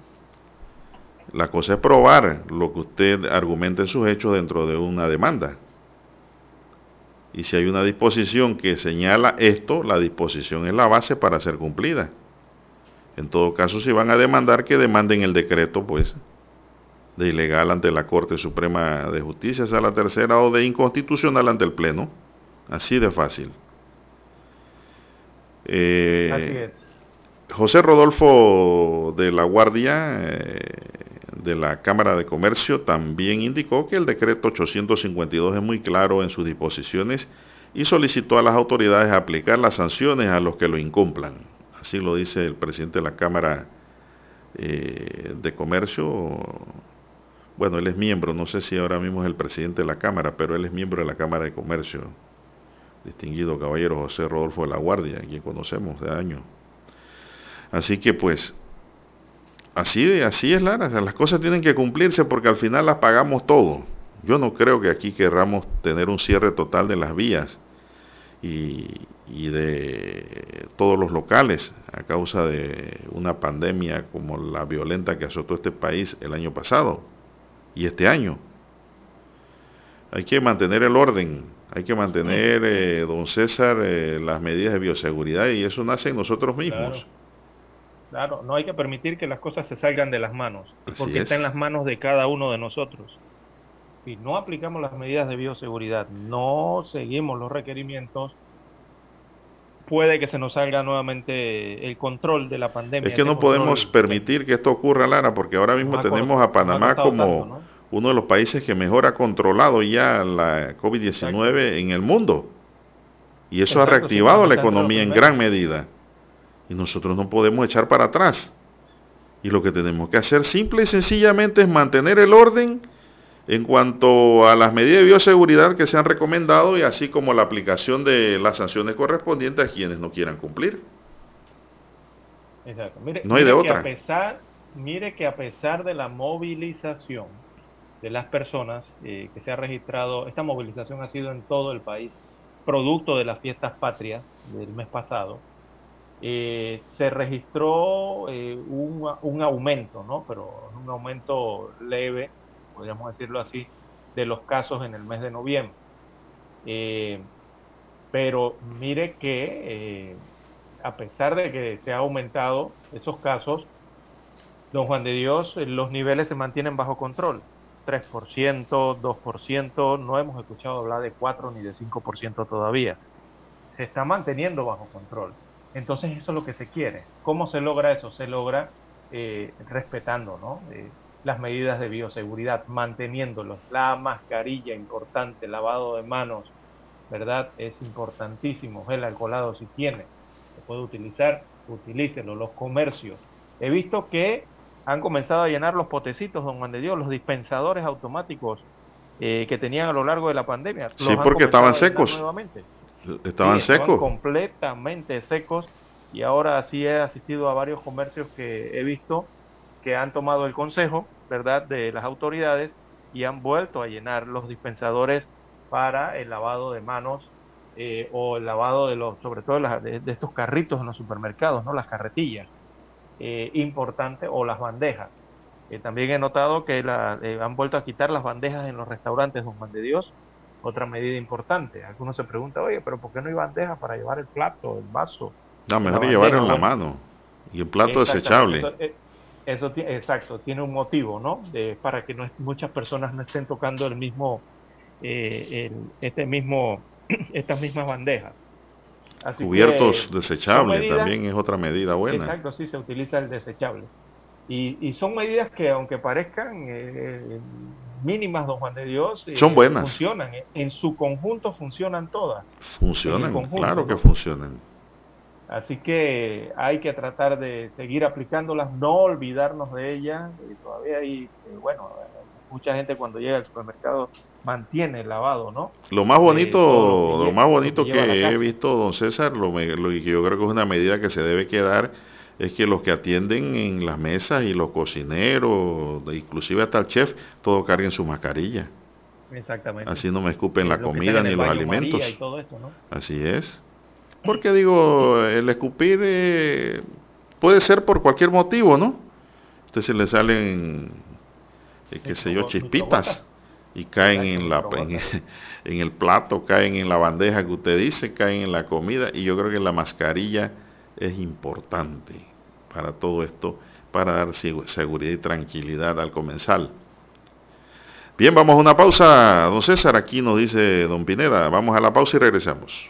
La cosa es probar lo que usted argumente en sus hechos dentro de una demanda. Y si hay una disposición que señala esto, la disposición es la base para ser cumplida. En todo caso, si van a demandar, que demanden el decreto, pues, de ilegal ante la Corte Suprema de Justicia, sea la tercera, o de inconstitucional ante el Pleno. Así de fácil. Eh, José Rodolfo de la Guardia, eh, de la Cámara de Comercio también indicó que el decreto 852 es muy claro en sus disposiciones y solicitó a las autoridades aplicar las sanciones a los que lo incumplan. Así lo dice el presidente de la Cámara eh, de Comercio. Bueno, él es miembro, no sé si ahora mismo es el presidente de la Cámara, pero él es miembro de la Cámara de Comercio. Distinguido caballero José Rodolfo de la Guardia, quien conocemos de años. Así que pues, así, así es Lara, las cosas tienen que cumplirse porque al final las pagamos todo. Yo no creo que aquí querramos tener un cierre total de las vías y, de todos los locales a causa de una pandemia como la violenta que azotó este país el año pasado y este año. Hay que mantener el orden, hay que mantener, eh, don César, eh, las medidas de bioseguridad y eso nace en nosotros mismos. Claro, no hay que permitir que las cosas se salgan de las manos, porque está en las manos de cada uno de nosotros. Si no aplicamos las medidas de bioseguridad, no seguimos los requerimientos, puede que se nos salga nuevamente el control de la pandemia. Es que no podemos permitir que esto ocurra, Lara, porque ahora mismo tenemos a Panamá como uno de los países que mejor ha controlado ya la COVID-19 en el mundo. Y eso ha reactivado la economía en gran medida. Y nosotros no podemos echar para atrás. Y lo que tenemos que hacer simple y sencillamente es mantener el orden en cuanto a las medidas de bioseguridad que se han recomendado y así como la aplicación de las sanciones correspondientes a quienes no quieran cumplir. Exacto. no hay de otra. a pesar, mire que a pesar de la movilización de las personas eh, que se ha registrado, esta movilización ha sido en todo el país, producto de las fiestas patrias del mes pasado, eh, se registró eh, un, un, aumento, ¿no? Pero un aumento leve, podríamos decirlo así, de los casos en el mes de noviembre. Pero mire que a pesar de que se ha aumentado esos casos, don Juan de Dios, los niveles se mantienen bajo control. 3%, 2%, no hemos escuchado hablar de 4 ni de 5% todavía. Se está manteniendo bajo control. Entonces eso es lo que se quiere. ¿Cómo se logra eso? Se logra eh, respetando ¿no? Eh, las medidas de bioseguridad, manteniéndolos. La mascarilla, importante, lavado de manos, ¿verdad? Es importantísimo. El alcoholado si tiene, se puede utilizar, utilícelo. Los comercios. He visto que han comenzado a llenar los potecitos, don Juan de Dios, los dispensadores automáticos eh, que tenían a lo largo de la pandemia. Sí, porque estaban secos. Nuevamente. Estaban secos. completamente secos y ahora sí he asistido a varios comercios que he visto que han tomado el consejo, ¿verdad?, de las autoridades y han vuelto a llenar los dispensadores para el lavado de manos eh, o el lavado de los, sobre todo de, estos carritos en los supermercados, ¿no? Las carretillas, eh, importante, o las bandejas. Eh, también he notado que la, eh, han vuelto a quitar las bandejas en los restaurantes, don Juan de Dios, otra medida importante. Algunos se preguntan, oye, pero ¿por qué no hay bandeja para llevar el plato, el vaso? No, mejor llevarlo en la mano. Y el plato desechable. Eso, eh, exacto, tiene un motivo, ¿no? De, para que no, muchas personas no estén tocando el mismo, eh, este mismo, <clears throat> estas mismas bandejas. Cubiertos desechables también es otra medida buena. Exacto, sí, se utiliza el desechable. Y, y son medidas que, aunque parezcan eh, mínimas, don Juan de Dios, eh, son buenas. Funcionan, en su conjunto funcionan todas. Funcionan, claro que funcionan. Así que hay que tratar de seguir aplicándolas, no olvidarnos de ellas. Y todavía hay, eh, bueno, mucha gente cuando llega al supermercado mantiene el lavado, ¿no? Lo más bonito, lo, más bonito que, he visto, don César, lo, lo que yo creo que es una medida que se debe quedar es que los que atienden en las mesas y los cocineros, inclusive hasta el chef, todo carguen su mascarilla. Exactamente. Así no me escupen la comida ni los alimentos. Así es. Porque digo, el escupir eh, puede ser por cualquier motivo, ¿no? Usted se le salen, eh, qué sé yo, chispitas y caen en, la, en, <laughs> en el plato, caen en la bandeja que usted dice, caen en la comida y yo creo que la mascarilla es importante para todo esto, para dar seguridad y tranquilidad al comensal. Bien, vamos a una pausa, don César, aquí nos dice don Pineda, vamos a la pausa y regresamos.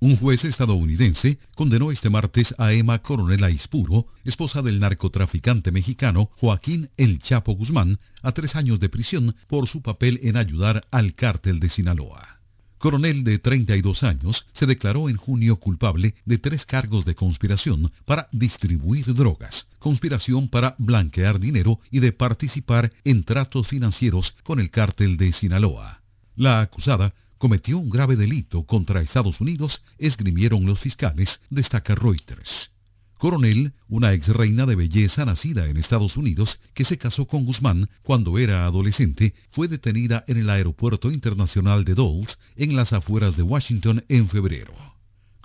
Un juez estadounidense condenó este martes a Emma Coronel Aispuro, esposa del narcotraficante mexicano Joaquín El Chapo Guzmán, a tres años de prisión por su papel en ayudar al cártel de Sinaloa. Coronel de 32 años se declaró en junio culpable de tres cargos de conspiración para distribuir drogas, conspiración para blanquear dinero y de participar en tratos financieros con el cártel de Sinaloa. La acusada cometió un grave delito contra Estados Unidos, esgrimieron los fiscales, destaca Reuters. Coronel, una ex reina de belleza nacida en Estados Unidos, que se casó con Guzmán cuando era adolescente, fue detenida en el Aeropuerto Internacional de Dulles, en las afueras de Washington, en febrero.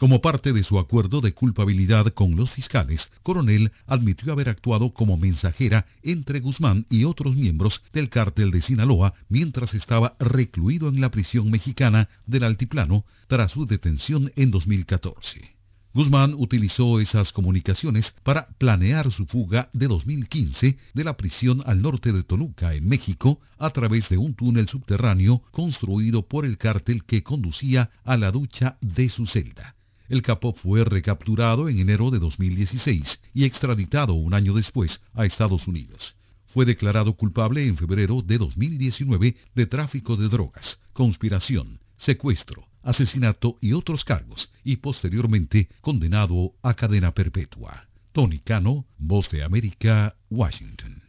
Como parte de su acuerdo de culpabilidad con los fiscales, Coronel admitió haber actuado como mensajera entre Guzmán y otros miembros del cártel de Sinaloa mientras estaba recluido en la prisión mexicana del Altiplano tras su detención en 2014. Guzmán utilizó esas comunicaciones para planear su fuga de 2015 de la prisión al norte de Toluca, en México, a través de un túnel subterráneo construido por el cártel que conducía a la ducha de su celda. El capo fue recapturado en enero de 2016 y extraditado un año después a Estados Unidos. Fue declarado culpable en febrero de 2019 de tráfico de drogas, conspiración, secuestro, asesinato y otros cargos, y posteriormente condenado a cadena perpetua. Tony Cano, Voz de América, Washington.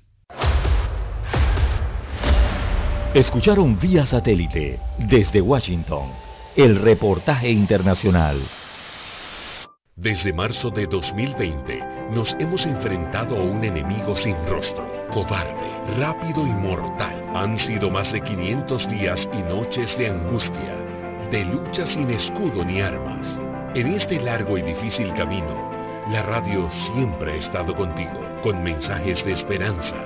Escucharon vía satélite desde Washington el reportaje internacional. Desde marzo de 2020 nos hemos enfrentado a un enemigo sin rostro, cobarde, rápido y mortal. Han sido más de 500 días y noches de angustia de lucha sin escudo ni armas. En este largo y difícil camino, la radio siempre ha estado contigo, con mensajes de esperanza,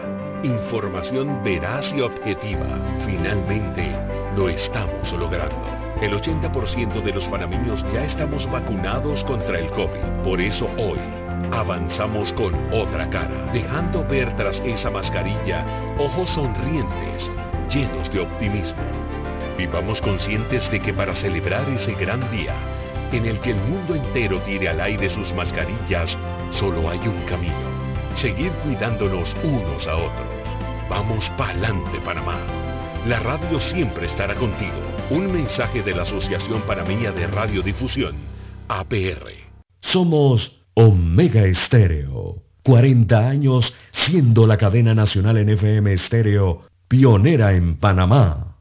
información veraz y objetiva. Finalmente, lo estamos logrando. El 80% de los panameños ya estamos vacunados contra el COVID. Por eso hoy avanzamos con otra cara, dejando ver tras esa mascarilla ojos sonrientes, llenos de optimismo Vivamos conscientes de que para celebrar ese gran día, en el que el mundo entero tire al aire sus mascarillas, solo hay un camino. Seguir cuidándonos unos a otros. Vamos pa'lante, Panamá. La radio siempre estará contigo. Un mensaje de la Asociación Panameña de Radiodifusión, APR. Somos Omega Estéreo. 40 años siendo la cadena nacional en FM Estéreo, pionera en Panamá.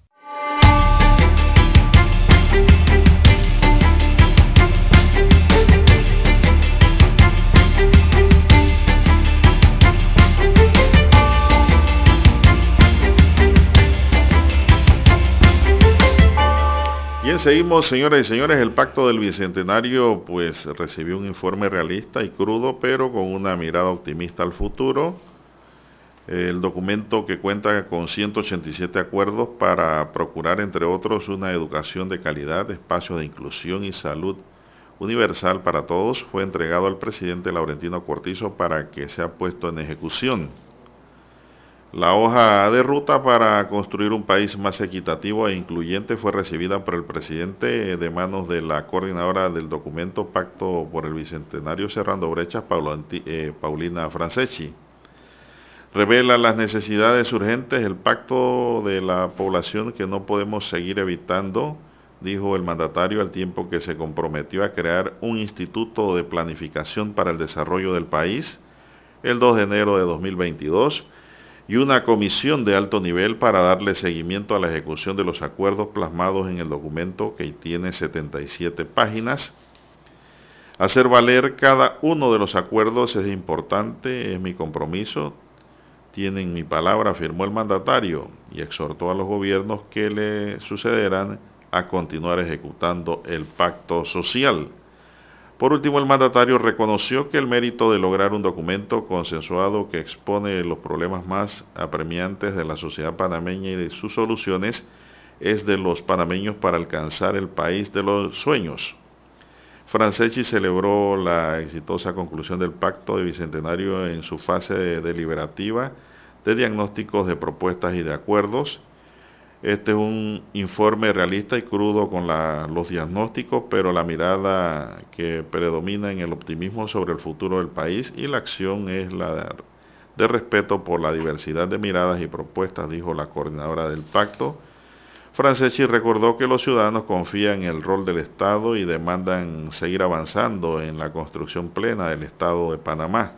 Seguimos, señoras y señores. El pacto del Bicentenario pues recibió un informe realista y crudo, pero con una mirada optimista al futuro. El documento que cuenta con 187 acuerdos para procurar, entre otros, una educación de calidad, espacios de inclusión y salud universal para todos, fue entregado al presidente Laurentino Cortizo para que sea puesto en ejecución. La hoja de ruta para construir un país más equitativo e incluyente fue recibida por el presidente de manos de la coordinadora del documento Pacto por el Bicentenario Cerrando Brechas, eh, Paulina Franceschi. Revela las necesidades urgentes, el pacto de la población que no podemos seguir evitando, dijo el mandatario al tiempo que se comprometió a crear un instituto de planificación para el desarrollo del país el 2 de enero de 2022 y una comisión de alto nivel para darle seguimiento a la ejecución de los acuerdos plasmados en el documento que tiene 77 páginas. Hacer valer cada uno de los acuerdos es importante, es mi compromiso. Tienen mi palabra, afirmó el mandatario y exhortó a los gobiernos que le sucederán a continuar ejecutando el pacto social. Por último, el mandatario reconoció que el mérito de lograr un documento consensuado que expone los problemas más apremiantes de la sociedad panameña y de sus soluciones es de los panameños para alcanzar el país de los sueños. Franceschi celebró la exitosa conclusión del pacto de Bicentenario en su fase deliberativa de diagnósticos de propuestas y de acuerdos este es un informe realista y crudo con los diagnósticos, pero la mirada que predomina en el optimismo sobre el futuro del país y la acción es la de, respeto por la diversidad de miradas y propuestas, dijo la coordinadora del pacto. Franceschi recordó que los ciudadanos confían en el rol del Estado y demandan seguir avanzando en la construcción plena del Estado de Panamá.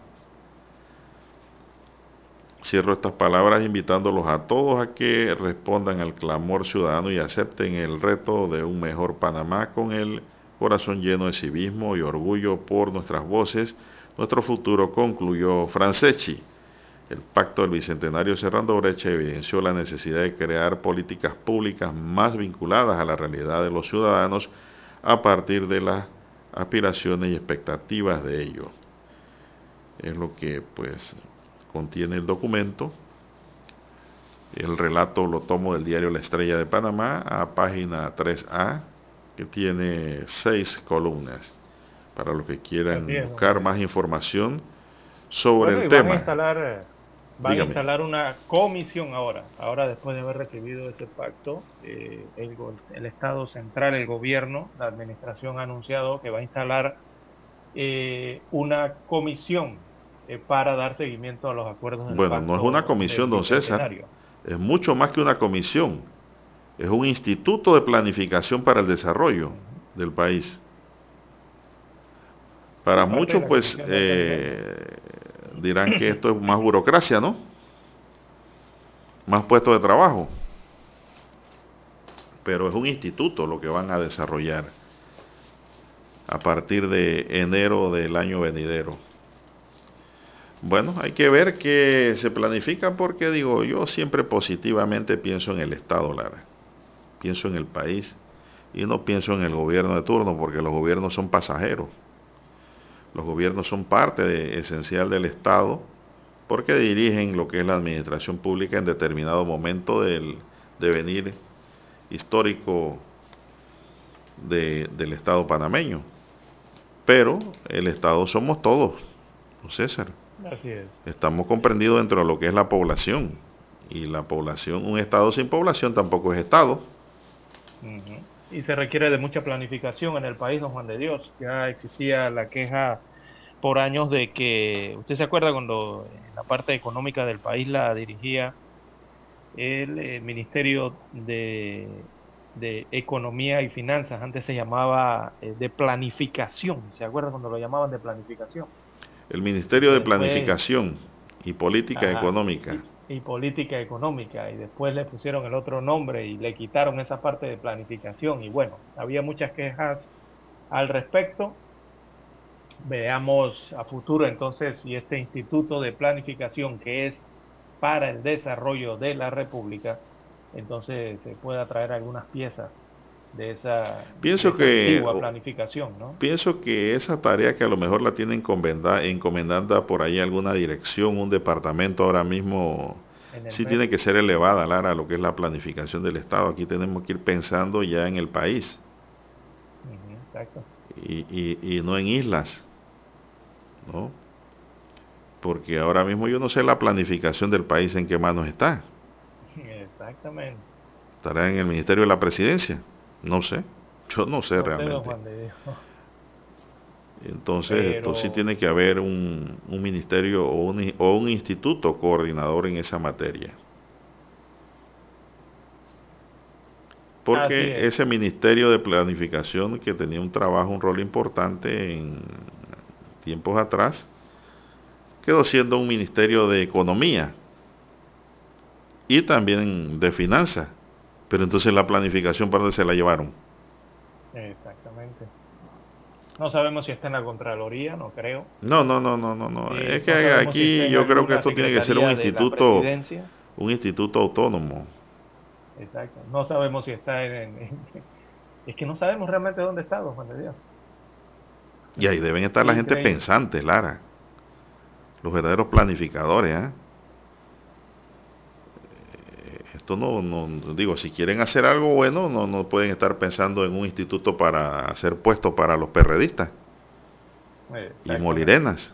Cierro estas palabras invitándolos a todos a que respondan al clamor ciudadano y acepten el reto de un mejor Panamá con el corazón lleno de civismo y orgullo por nuestras voces. Nuestro futuro concluyó Franceschi. El pacto del Bicentenario Cerrando Brecha evidenció la necesidad de crear políticas públicas más vinculadas a la realidad de los ciudadanos a partir de las aspiraciones y expectativas de ellos. Es lo que pues contiene el documento. El relato lo tomo del diario La Estrella de Panamá a página 3A, que tiene seis columnas, para los que quieran buscar más información sobre el tema. Van a instalar, eh, van a instalar una comisión ahora, ahora después de haber recibido ese pacto, eh, el, el, Estado central, el gobierno, la administración ha anunciado que va a instalar eh, una comisión eh, para dar seguimiento a los acuerdos. bueno, no es una comisión, don César, es mucho más que una comisión, es un instituto de planificación para el desarrollo del país. Para muchos, pues, eh, dirán que esto es más burocracia, ¿no? Más puestos de trabajo. Pero es un instituto lo que van a desarrollar a partir de enero del año venidero. Bueno, hay que ver qué se planifica porque digo, yo siempre positivamente pienso en el Estado, Lara. Pienso en el país y no pienso en el gobierno de turno porque los gobiernos son pasajeros. Los gobiernos son parte esencial del Estado porque dirigen lo que es la administración pública en determinado momento del devenir histórico del Estado panameño. Pero el Estado somos todos, César. Estamos comprendidos dentro de lo que es la población. Y la población, un Estado sin población tampoco es Estado. Y se requiere de mucha planificación en el país, don Juan de Dios. Ya existía la queja por años de que, usted se acuerda cuando la parte económica del país la dirigía el, eh, Ministerio de, Economía y Finanzas, antes se llamaba eh, de Planificación, ¿se acuerda cuando lo llamaban de Planificación? El Ministerio de Planificación y Política Económica. Y, Política Económica, y después le pusieron el otro nombre y le quitaron esa parte de planificación. Y bueno, había muchas quejas al respecto. Veamos a futuro entonces si este Instituto de Planificación, que es para el desarrollo de la República, entonces se pueda traer algunas piezas de esa, pienso que, planificación. Pienso que esa tarea que a lo mejor la tiene encomendada, por ahí alguna dirección, un departamento ahora mismo, sí tiene que ser elevada, Lara, a lo que es la planificación del Estado. Aquí tenemos que ir pensando ya en el país. Y, y no en islas. ¿no? Porque ahora mismo yo no sé la planificación del país en qué manos está. <laughs> Exactamente. Estará en el Ministerio de la Presidencia. No sé, yo no sé realmente. Entonces, esto sí tiene que haber un, ministerio o un, o un, instituto coordinador en esa materia. Porque ese ministerio de planificación que tenía un trabajo, un rol importante en tiempos atrás, quedó siendo un ministerio de economía y también de finanzas. Pero entonces la planificación, ¿para dónde se la llevaron? Exactamente. No sabemos si está en la Contraloría, no creo. No, no, no, no, no. no. es que aquí yo creo que esto tiene que ser un instituto, un instituto autónomo. Exacto. No sabemos si está en, Es que no sabemos realmente dónde está, don Juan de Dios. Y ahí deben estar la gente pensante, Lara. Los verdaderos planificadores, ¿eh? Esto no, no, digo, si quieren hacer algo bueno, no, no pueden estar pensando en un instituto para hacer puestos para los perredistas. Y molirenas.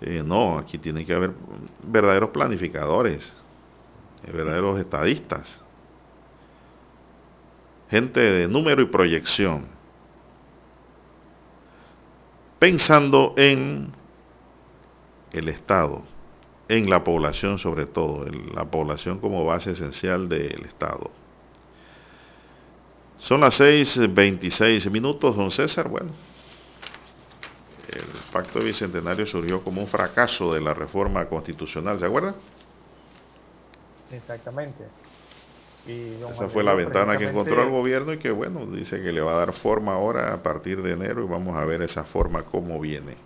Eh, no, aquí tiene que haber verdaderos planificadores, eh, verdaderos estadistas, gente de número y proyección, pensando en el Estado, en la población sobre todo, en la población como base esencial del Estado. Son las 6.26 minutos, don César. Bueno, el pacto bicentenario surgió como un fracaso de la reforma constitucional, ¿se acuerdan? Exactamente. Esa fue la ventana que encontró el gobierno y que bueno, dice que le va a dar forma ahora a partir de enero y vamos a ver esa forma cómo viene.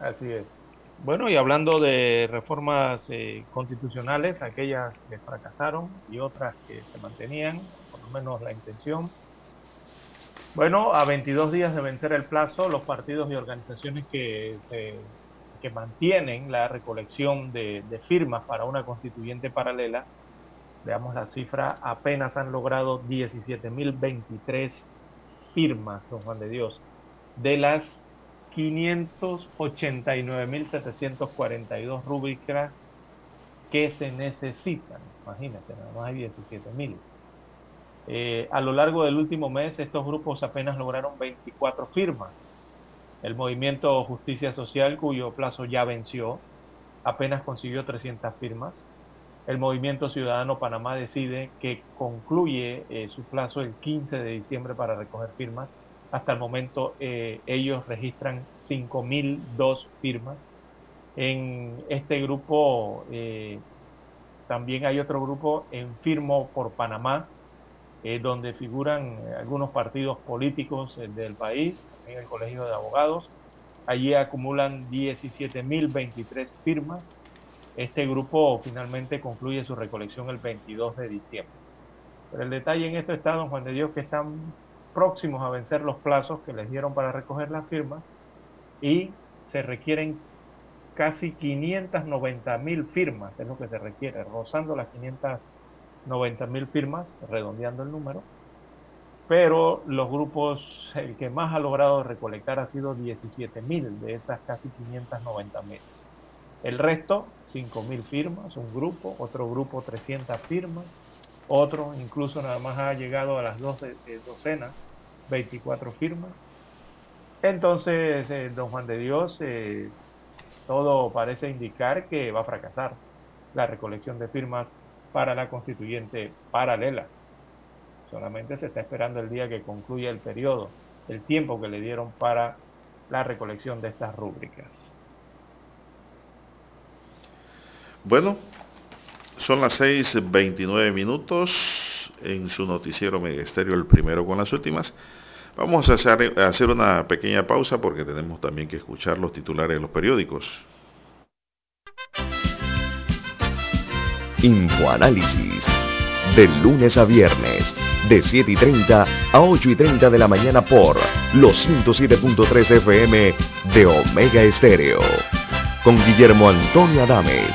Así es. Bueno, y hablando de reformas eh, constitucionales, aquellas que fracasaron y otras que se mantenían, por lo menos la intención. Bueno, a 22 días de vencer el plazo, los partidos y organizaciones que, que mantienen la recolección de, de firmas para una constituyente paralela, veamos la cifra, apenas han logrado 17.023 firmas, don Juan de Dios, de las 589.742 rúbricas que se necesitan. Imagínate, nada más hay 17.000. Eh, a lo largo del último mes, estos grupos apenas lograron 24 firmas. El movimiento Justicia Social, cuyo plazo ya venció, apenas consiguió 300 firmas. El movimiento Ciudadano Panamá decide que concluye eh, su plazo el 15 de diciembre para recoger firmas hasta el momento eh, ellos registran 5.002 firmas. En este grupo eh, también hay otro grupo en Firmo por Panamá, eh, donde figuran algunos partidos políticos del país, también el Colegio de Abogados. Allí acumulan 17.023 firmas. Este grupo finalmente concluye su recolección el 22 de diciembre. Pero el detalle en esto está, don Juan de Dios, que están próximos a vencer los plazos que les dieron para recoger las firmas y se requieren casi 590 mil firmas, es lo que se requiere, rozando las 590 mil firmas, redondeando el número. Pero los grupos, el que más ha logrado recolectar ha sido 17 mil de esas casi 590 mil. El resto, 5 mil firmas, un grupo, otro grupo 300 firmas, otro incluso nada más ha llegado a las dos docenas 24 firmas. Entonces, eh, don Juan de Dios, eh, todo parece indicar que va a fracasar la recolección de firmas para la constituyente paralela. Solamente se está esperando el día que concluya el periodo, el tiempo que le dieron para la recolección de estas rúbricas. Bueno, son las 6.29 minutos en su noticiero Megesterio, el primero con las últimas. Vamos a hacer, a hacer una pequeña pausa porque tenemos también que escuchar los titulares de los periódicos. Infoanálisis. De lunes a viernes, de 7 y 30 a 8 y 30 de la mañana por los 107.3 FM de Omega Estéreo. Con Guillermo Antonio Adames,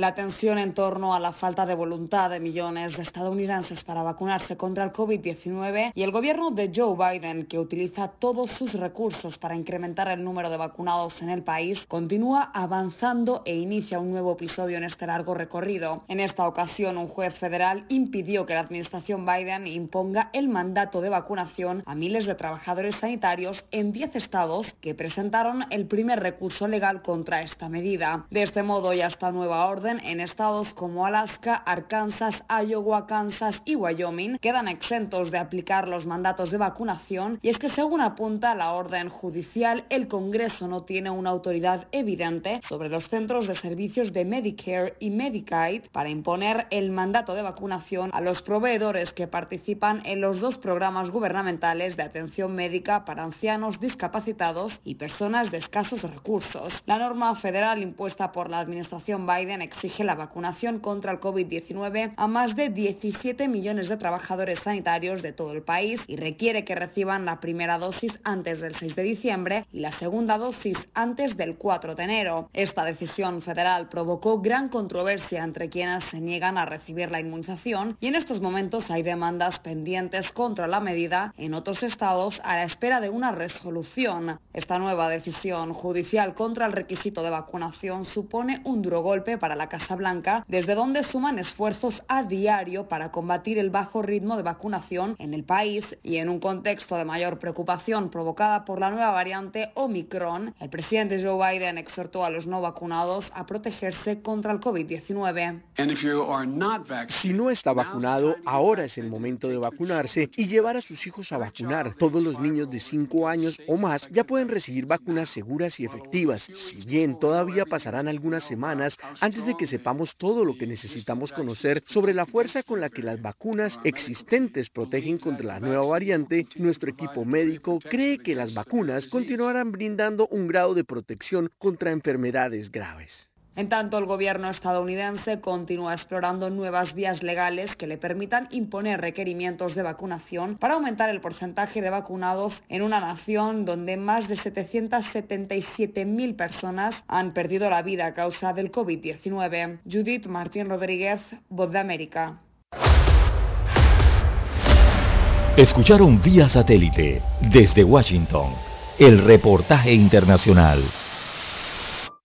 La tensión en torno a la falta de voluntad de millones de estadounidenses para vacunarse contra el COVID-19 y el gobierno de Joe Biden, que utiliza todos sus recursos para incrementar el número de vacunados en el país, continúa avanzando e inicia un nuevo episodio en este largo recorrido. En esta ocasión, un juez federal impidió que la administración Biden imponga el mandato de vacunación a miles de trabajadores sanitarios en 10 estados que presentaron el primer recurso legal contra esta medida. De este modo, y hasta nueva orden, orden, en estados como Alaska, Arkansas, Iowa, Kansas y Wyoming quedan exentos de aplicar los mandatos de vacunación y es que según apunta la orden judicial, el Congreso no tiene una autoridad evidente sobre los centros de servicios de Medicare y Medicaid para imponer el mandato de vacunación a los proveedores que participan en los dos programas gubernamentales de atención médica para ancianos discapacitados y personas de escasos recursos. La norma federal impuesta por la administración Biden exige la vacunación contra el COVID-19 a más de 17 millones de trabajadores sanitarios de todo el país y requiere que reciban la primera dosis antes del 6 de diciembre y la segunda dosis antes del 4 de enero. Esta decisión federal provocó gran controversia entre quienes se niegan a recibir la inmunización y en estos momentos hay demandas pendientes contra la medida en otros estados a la espera de una resolución. Esta nueva decisión judicial contra el requisito de vacunación supone un duro golpe para la Casa Blanca, desde donde suman esfuerzos a diario para combatir el bajo ritmo de vacunación en el país y en un contexto de mayor preocupación provocada por la nueva variante Omicron, el presidente Joe Biden exhortó a los no vacunados a protegerse contra el COVID-19. Si no está vacunado, ahora es el momento de vacunarse y llevar a sus hijos a vacunar. Todos los niños de 5 años o más ya pueden recibir vacunas seguras y efectivas. Si bien todavía pasarán algunas semanas antes de que sepamos todo lo que necesitamos conocer sobre la fuerza con la que las vacunas existentes protegen contra la nueva variante, nuestro equipo médico cree que las vacunas continuarán brindando un grado de protección contra enfermedades graves. En tanto, el gobierno estadounidense continúa explorando nuevas vías legales que le permitan imponer requerimientos de vacunación para aumentar el porcentaje de vacunados en una nación donde más de 777.000 personas han perdido la vida a causa del COVID-19. Judith Martín Rodríguez, Voz de América. Escucharon vía satélite desde Washington el reportaje internacional.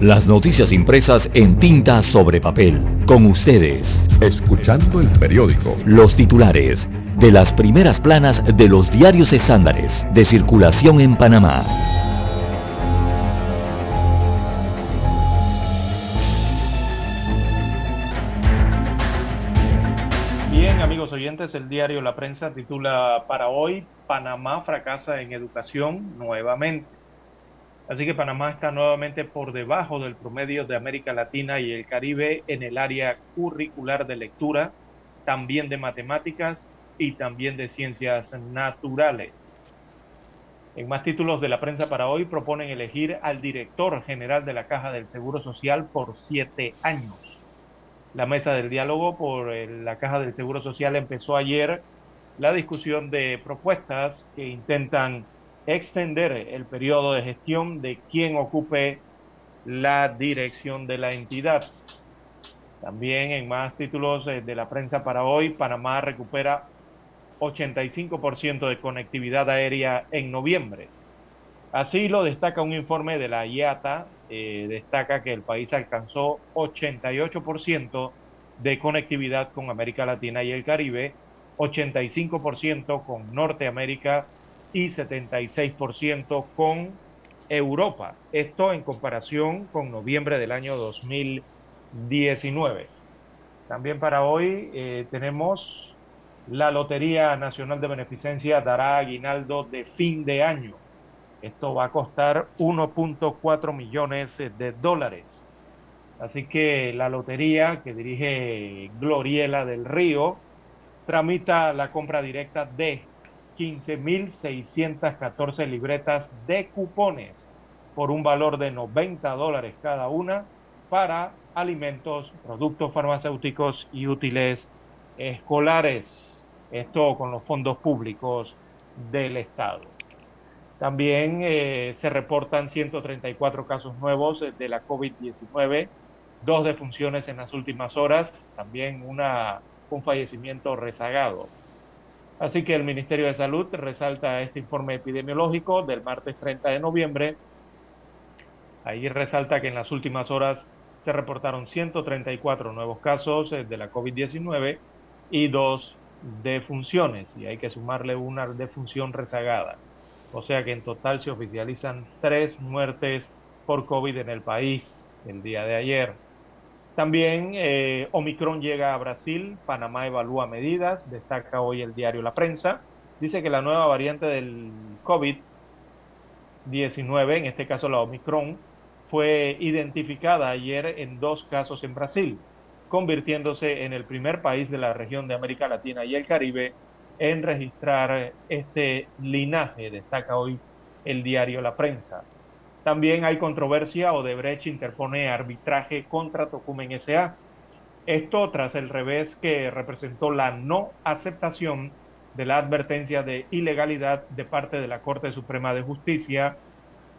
Las noticias impresas en tinta sobre papel. Con ustedes. Escuchando el periódico. Los titulares de las primeras planas de los diarios estándares de circulación en Panamá. Bien, amigos oyentes, el diario La Prensa titula para hoy, Panamá fracasa en educación nuevamente. Así que Panamá está nuevamente por debajo del promedio de América Latina y el Caribe en el área curricular de lectura, también de matemáticas y también de ciencias naturales. En más títulos de la prensa para hoy proponen elegir al director general de la Caja del Seguro Social por siete años. La mesa del diálogo por la Caja del Seguro Social empezó ayer la discusión de propuestas que intentan extender el periodo de gestión de quien ocupe la dirección de la entidad. También en más títulos eh, de la prensa para hoy, Panamá recupera 85% de conectividad aérea en noviembre. Así lo destaca un informe de la IATA, eh, destaca que el país alcanzó 88% de conectividad con América Latina y el Caribe, 85% con Norteamérica y 76% con Europa. Esto en comparación con noviembre del año 2019. También para hoy eh, tenemos la Lotería Nacional de Beneficencia dará aguinaldo de fin de año. Esto va a costar 1.4 millones de dólares. Así que la lotería que dirige Gloriela del Río tramita la compra directa de 15.614 libretas de cupones por un valor de 90 dólares cada una para alimentos, productos farmacéuticos y útiles escolares. Esto con los fondos públicos del Estado. También eh, se reportan 134 casos nuevos de la COVID-19, dos defunciones en las últimas horas, también una, un fallecimiento rezagado. Así que el Ministerio de Salud resalta este informe epidemiológico del martes 30 de noviembre. Ahí resalta que en las últimas horas se reportaron 134 nuevos casos eh, de la COVID-19 y dos defunciones, y hay que sumarle una defunción rezagada. O sea que en total se oficializan tres muertes por COVID en el país el día de ayer. También eh, Omicron llega a Brasil, Panamá evalúa medidas, destaca hoy el diario La Prensa. Dice que la nueva variante del COVID-19, en este caso la Omicron, fue identificada ayer en dos casos en Brasil, convirtiéndose en el primer país de la región de América Latina y el Caribe en registrar este linaje, destaca hoy el diario La Prensa. También hay controversia, Odebrecht interpone arbitraje contra Tocumen S.A. Esto tras el revés que representó la no aceptación de la advertencia de ilegalidad de parte de la Corte Suprema de Justicia.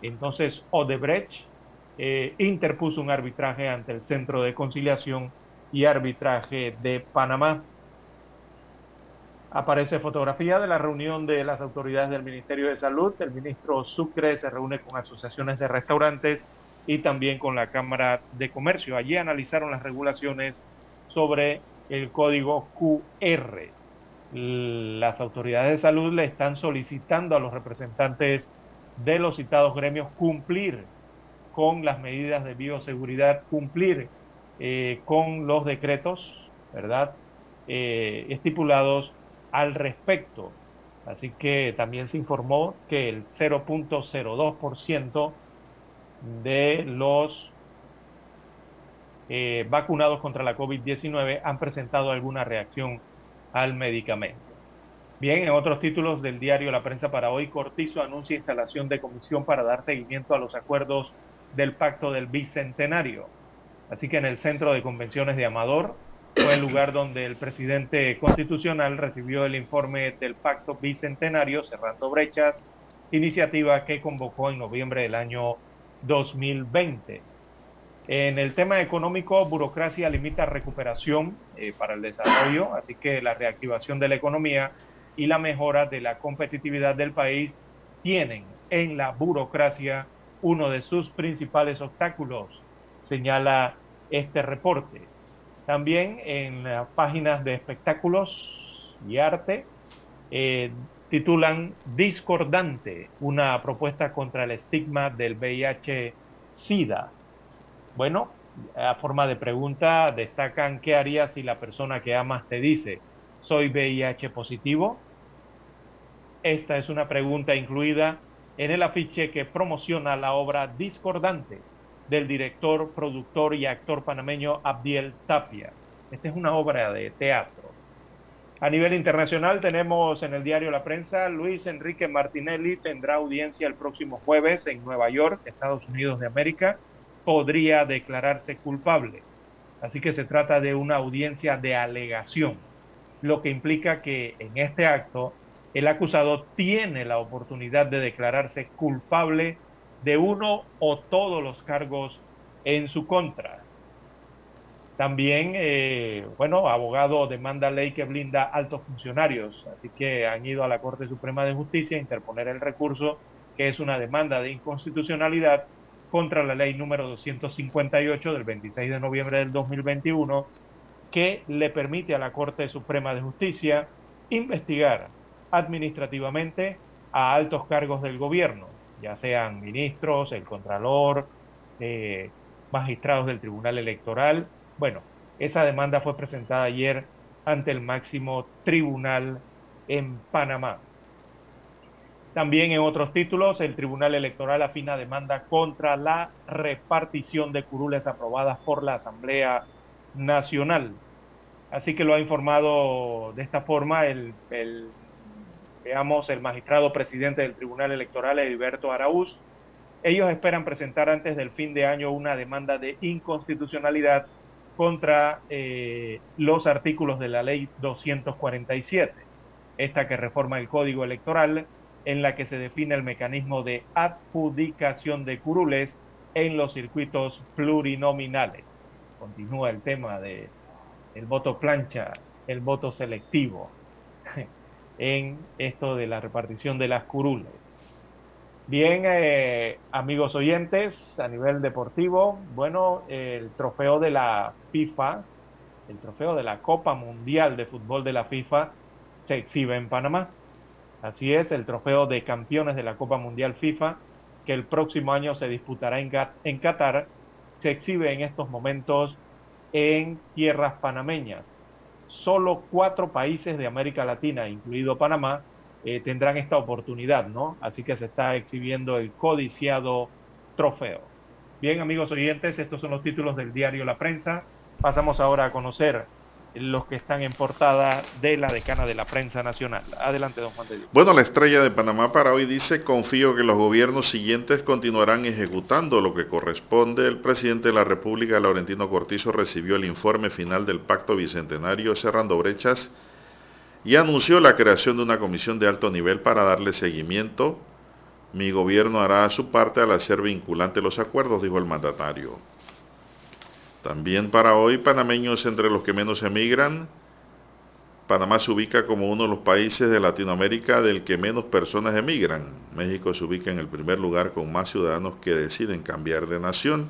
Entonces Odebrecht eh, interpuso un arbitraje ante el Centro de Conciliación y Arbitraje de Panamá. Aparece fotografía de la reunión de las autoridades del Ministerio de Salud. El ministro Sucre se reúne con asociaciones de restaurantes y también con la Cámara de Comercio. Allí analizaron las regulaciones sobre el código QR. Las autoridades de salud le están solicitando a los representantes de los citados gremios cumplir con las medidas de bioseguridad, cumplir eh, con los decretos, ¿verdad? Eh, estipulados al respecto. Así que también se informó que el 0.02% de los eh, vacunados contra la COVID-19 han presentado alguna reacción al medicamento. Bien, en otros títulos del diario La Prensa para hoy, Cortizo anuncia instalación de comisión para dar seguimiento a los acuerdos del Pacto del Bicentenario. Así que en el Centro de Convenciones de Amador fue el lugar donde el presidente constitucional recibió el informe del Pacto Bicentenario Cerrando Brechas, iniciativa que convocó en noviembre del año 2020. En el tema económico, burocracia limita recuperación eh, para el desarrollo, así que la reactivación de la economía y la mejora de la competitividad del país tienen en la burocracia uno de sus principales obstáculos, señala este reporte. También en las páginas de espectáculos y arte eh, titulan Discordante, una propuesta contra el estigma del VIH-Sida. Bueno, a forma de pregunta destacan qué harías si la persona que amas te dice, soy VIH positivo. Esta es una pregunta incluida en el afiche que promociona la obra Discordante del director, productor y actor panameño Abdiel Tapia. Esta es una obra de teatro. A nivel internacional tenemos en el diario La Prensa, Luis Enrique Martinelli tendrá audiencia el próximo jueves en Nueva York, Estados Unidos de América. Podría declararse culpable. Así que se trata de una audiencia de alegación, lo que implica que en este acto el acusado tiene la oportunidad de declararse culpable de uno o todos los cargos en su contra. También, eh, bueno, abogado demanda ley que blinda altos funcionarios, así que han ido a la Corte Suprema de Justicia a interponer el recurso, que es una demanda de inconstitucionalidad contra la ley número 258 del 26 de noviembre del 2021, que le permite a la Corte Suprema de Justicia investigar administrativamente a altos cargos del gobierno, ya sean ministros, el contralor, eh, magistrados del Tribunal Electoral. Bueno, esa demanda fue presentada ayer ante el máximo tribunal en Panamá. También en otros títulos, el Tribunal Electoral afina demanda contra la repartición de curules aprobadas por la Asamblea Nacional. Así que lo ha informado de esta forma el, el veamos el magistrado presidente del Tribunal Electoral, Heriberto Araúz. Ellos esperan presentar antes del fin de año una demanda de inconstitucionalidad contra eh, los artículos de la ley 247, esta que reforma el código electoral en la que se define el mecanismo de adjudicación de curules en los circuitos plurinominales. Continúa el tema de el voto plancha, el voto selectivo. En esto de la repartición de las curules. Bien, eh, amigos oyentes, a nivel deportivo, bueno, el trofeo de la FIFA, el trofeo de la Copa Mundial de Fútbol de la FIFA se exhibe en Panamá. Así es, el trofeo de campeones de la Copa Mundial FIFA, que el próximo año se disputará en, en Qatar, se exhibe en estos momentos en tierras panameñas. Solo cuatro países de América Latina, incluido Panamá, eh, tendrán esta oportunidad, ¿no? Así que se está exhibiendo el codiciado trofeo. Bien, amigos oyentes, estos son los títulos del diario La Prensa. Pasamos ahora a conocer los que están en portada de la decana de la prensa nacional. Adelante, don Juan de Dios. Bueno, la estrella de Panamá para hoy dice, confío que los gobiernos siguientes continuarán ejecutando lo que corresponde. El presidente de la República, Laurentino Cortizo, recibió el informe final del Pacto Bicentenario cerrando brechas y anunció la creación de una comisión de alto nivel para darle seguimiento. Mi gobierno hará su parte al hacer vinculante los acuerdos, dijo el mandatario. También para hoy, panameños entre los que menos emigran. Panamá se ubica como uno de los países de Latinoamérica del que menos personas emigran. México se ubica en el primer lugar con más ciudadanos que deciden cambiar de nación.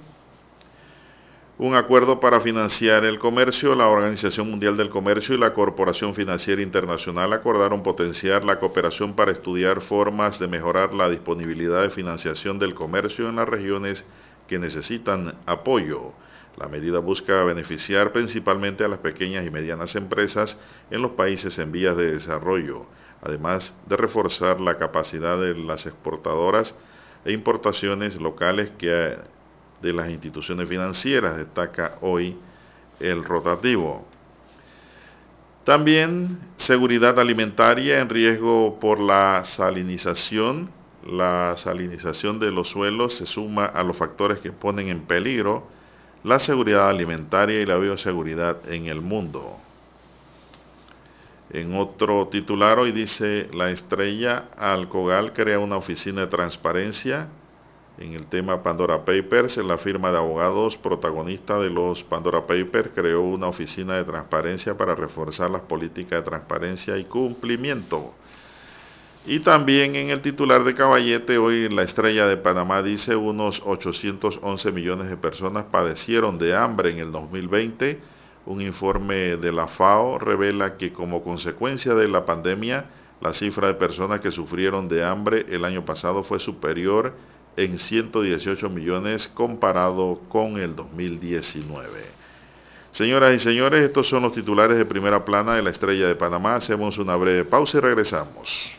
Un acuerdo para financiar el comercio, la Organización Mundial del Comercio y la Corporación Financiera Internacional acordaron potenciar la cooperación para estudiar formas de mejorar la disponibilidad de financiación del comercio en las regiones que necesitan apoyo. La medida busca beneficiar principalmente a las pequeñas y medianas empresas en los países en vías de desarrollo, además de reforzar la capacidad de las exportadoras e importaciones locales que de las instituciones financieras, destaca hoy el rotativo. También seguridad alimentaria en riesgo por la salinización. La salinización de los suelos se suma a los factores que ponen en peligro la seguridad alimentaria y la bioseguridad en el mundo. En otro titular hoy dice la estrella Alcogal crea una oficina de transparencia en el tema Pandora Papers. La firma de abogados protagonista de los Pandora Papers creó una oficina de transparencia para reforzar las políticas de transparencia y cumplimiento. Y también en el titular de Caballete, hoy la estrella de Panamá dice unos 811 millones de personas padecieron de hambre en el 2020. Un informe de la FAO revela que como consecuencia de la pandemia, la cifra de personas que sufrieron de hambre el año pasado fue superior en 118 millones comparado con el 2019. Señoras y señores, estos son los titulares de primera plana de la estrella de Panamá. Hacemos una breve pausa y regresamos.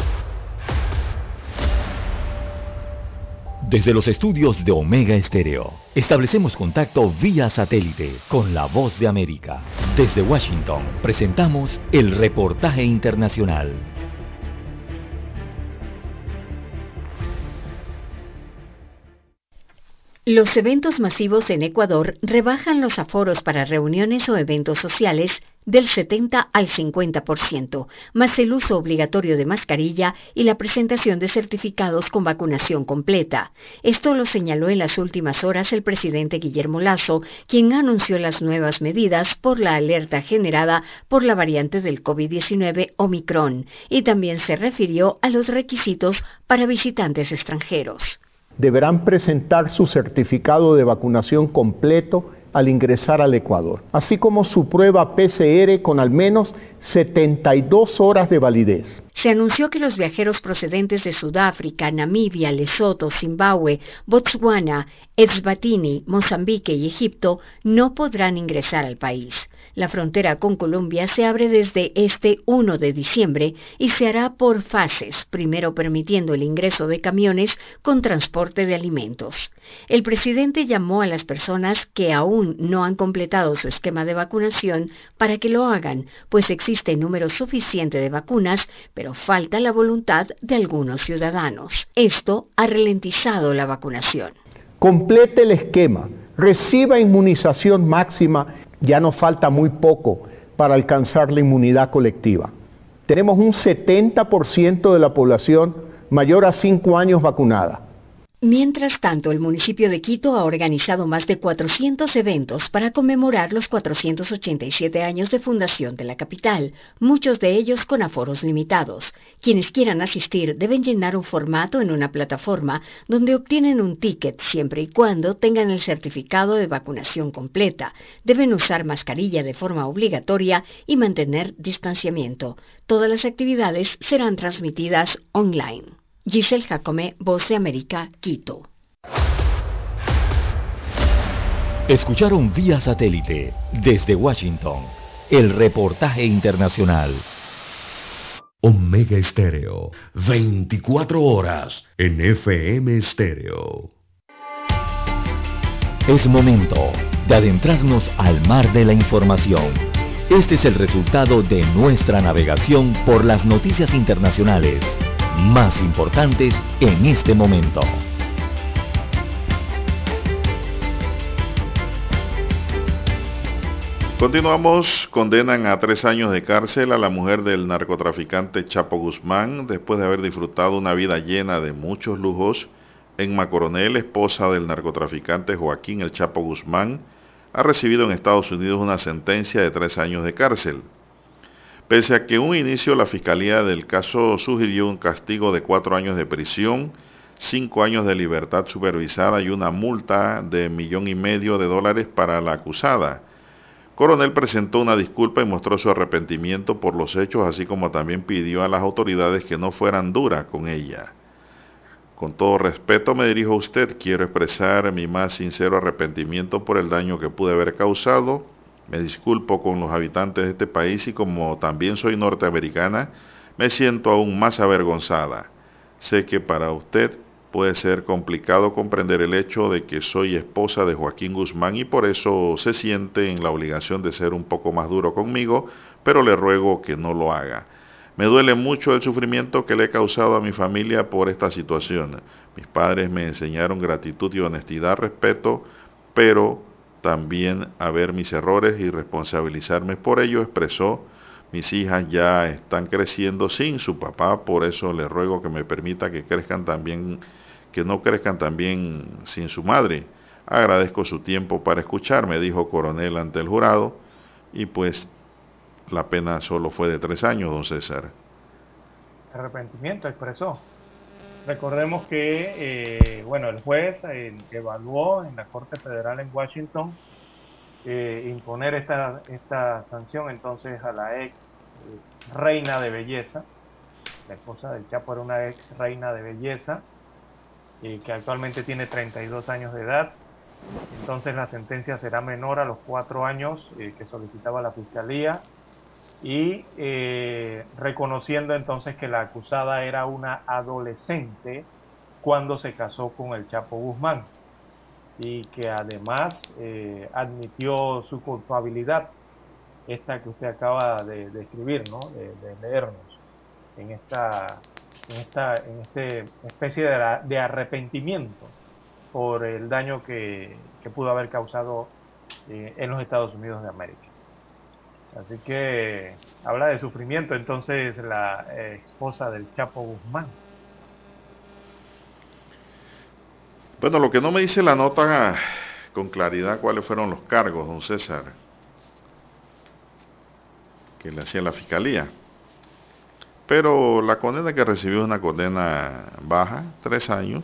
Desde los estudios de Omega Estéreo, establecemos contacto vía satélite con la voz de América. Desde Washington, presentamos el reportaje internacional. Los eventos masivos en Ecuador rebajan los aforos para reuniones o eventos sociales del 70 al 50%, más el uso obligatorio de mascarilla y la presentación de certificados con vacunación completa. Esto lo señaló en las últimas horas el presidente Guillermo Lazo, quien anunció las nuevas medidas por la alerta generada por la variante del COVID-19 Omicron, y también se refirió a los requisitos para visitantes extranjeros. Deberán presentar su certificado de vacunación completo al ingresar al Ecuador, así como su prueba PCR con al menos 72 horas de validez. Se anunció que los viajeros procedentes de Sudáfrica, Namibia, Lesoto, Zimbabue, Botswana, Eswatini, Mozambique y Egipto no podrán ingresar al país. La frontera con Colombia se abre desde este 1 de diciembre y se hará por fases, primero permitiendo el ingreso de camiones con transporte de alimentos. El presidente llamó a las personas que aún no han completado su esquema de vacunación para que lo hagan, pues existe número suficiente de vacunas, pero falta la voluntad de algunos ciudadanos. Esto ha ralentizado la vacunación. Complete el esquema, reciba inmunización máxima ya nos falta muy poco para alcanzar la inmunidad colectiva. Tenemos un 70% de la población mayor a 5 años vacunada. Mientras tanto, el municipio de Quito ha organizado más de 400 eventos para conmemorar los 487 años de fundación de la capital, muchos de ellos con aforos limitados. Quienes quieran asistir deben llenar un formato en una plataforma donde obtienen un ticket siempre y cuando tengan el certificado de vacunación completa. Deben usar mascarilla de forma obligatoria y mantener distanciamiento. Todas las actividades serán transmitidas online. Giselle Jacome, Voz de América, Quito. Escucharon vía satélite desde Washington el reportaje internacional. Omega Estéreo, 24 horas en FM Estéreo. Es momento de adentrarnos al mar de la información. Este es el resultado de nuestra navegación por las noticias internacionales más importantes en este momento. Continuamos, condenan a tres años de cárcel a la mujer del narcotraficante Chapo Guzmán después de haber disfrutado una vida llena de muchos lujos. En Macoronel, esposa del narcotraficante Joaquín El Chapo Guzmán, ha recibido en Estados Unidos una sentencia de tres años de cárcel. Pese a que un inicio la Fiscalía del caso sugirió un castigo de cuatro años de prisión, cinco años de libertad supervisada y una multa de millón y medio de dólares para la acusada. Coronel presentó una disculpa y mostró su arrepentimiento por los hechos, así como también pidió a las autoridades que no fueran duras con ella. Con todo respeto me dirijo a usted, quiero expresar mi más sincero arrepentimiento por el daño que pude haber causado me disculpo con los habitantes de este país y como también soy norteamericana, me siento aún más avergonzada. Sé que para usted puede ser complicado comprender el hecho de que soy esposa de Joaquín Guzmán y por eso se siente en la obligación de ser un poco más duro conmigo, pero le ruego que no lo haga. Me duele mucho el sufrimiento que le he causado a mi familia por esta situación. Mis padres me enseñaron gratitud y honestidad, respeto, pero también a ver mis errores y responsabilizarme por ello, expresó, mis hijas ya están creciendo sin su papá, por eso le ruego que me permita que crezcan también, que no crezcan también sin su madre. Agradezco su tiempo para escucharme, dijo Coronel ante el jurado, y pues la pena solo fue de tres años, don César. Arrepentimiento expresó. Recordemos que, eh, bueno, el juez eh, evaluó en la Corte Federal en Washington eh, imponer esta, esta sanción entonces a la ex reina de belleza. La esposa del Chapo era una ex reina de belleza que actualmente tiene 32 años de edad. Entonces la sentencia será menor a los cuatro años que solicitaba la Fiscalía y eh, reconociendo entonces que la acusada era una adolescente cuando se casó con el Chapo Guzmán y que además eh, admitió su culpabilidad, esta que usted acaba de, escribir, ¿no? de, leernos, en esta, en esta en este especie de, de arrepentimiento por el daño que, pudo haber causado eh, en los Estados Unidos de América. Así que habla de sufrimiento entonces la eh, esposa del Chapo Guzmán. Bueno, lo que no me dice la nota con claridad cuáles fueron los cargos, don César, que le hacía la fiscalía. Pero la condena que recibió es una condena baja, tres años.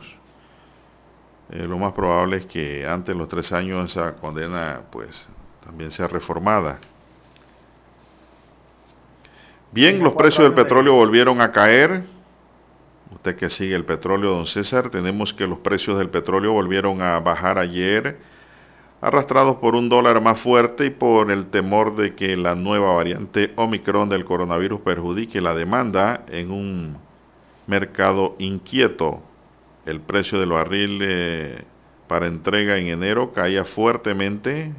Eh, lo más probable es que antes de los tres años esa condena pues también sea reformada. Bien, los precios del petróleo volvieron a caer. Usted que sigue el petróleo, don César, tenemos que los precios del petróleo volvieron a bajar ayer, arrastrados por un dólar más fuerte y por el temor de que la nueva variante Omicron del coronavirus perjudique la demanda en un mercado inquieto. El precio del barril eh, para entrega en enero caía fuertemente,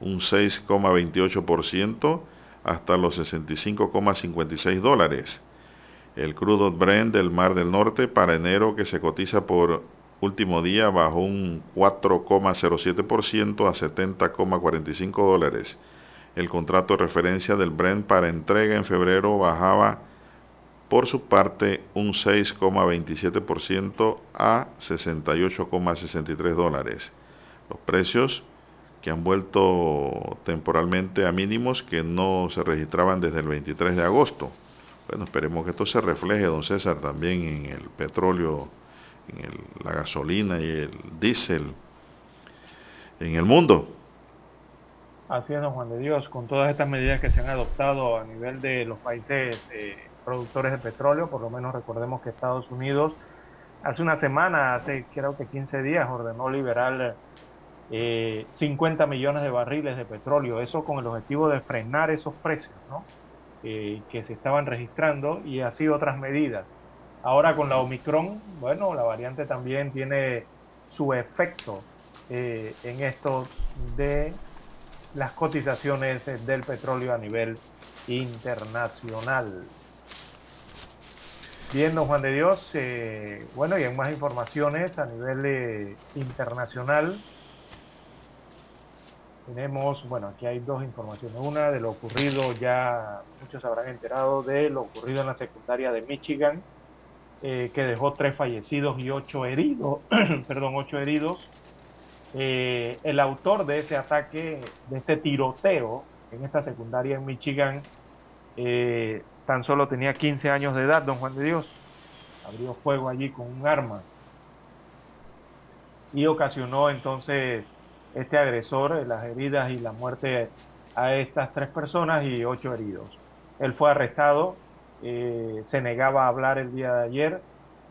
un 6,28% hasta los 65,56 dólares. El crudo Brent del Mar del Norte para enero que se cotiza por último día bajó un 4,07% a 70,45 dólares. El contrato de referencia del Brent para entrega en febrero bajaba por su parte un 6,27% a 68,63 dólares. Los precios que han vuelto temporalmente a mínimos que no se registraban desde el 23 de agosto. Bueno, esperemos que esto se refleje, don César, también en el petróleo, en la gasolina y el diésel en el mundo. Así es, don Juan de Dios, con todas estas medidas que se han adoptado a nivel de los países eh, productores de petróleo, por lo menos recordemos que Estados Unidos hace una semana, hace creo que 15 días, ordenó liberar 50 eh, millones de barriles de petróleo, eso con el objetivo de frenar esos precios eh, que se estaban registrando y así otras medidas. Ahora con la Omicron, bueno, la variante también tiene su efecto eh, en esto de las cotizaciones del petróleo a nivel internacional. Bien, don Juan de Dios, bueno, y en más informaciones a nivel internacional, tenemos, bueno, aquí hay dos informaciones. Una de lo ocurrido, ya muchos habrán enterado de lo ocurrido en la secundaria de Michigan, eh, que dejó tres fallecidos y ocho heridos, <clears throat> perdón, ocho heridos. Eh, el autor de ese ataque, de este tiroteo en esta secundaria en Michigan, eh, tan solo tenía 15 años de edad, don Juan de Dios. Abrió fuego allí con un arma y ocasionó entonces este agresor, eh, las heridas y la muerte a estas tres personas y ocho heridos. Él fue arrestado, eh, se negaba a hablar el día de ayer,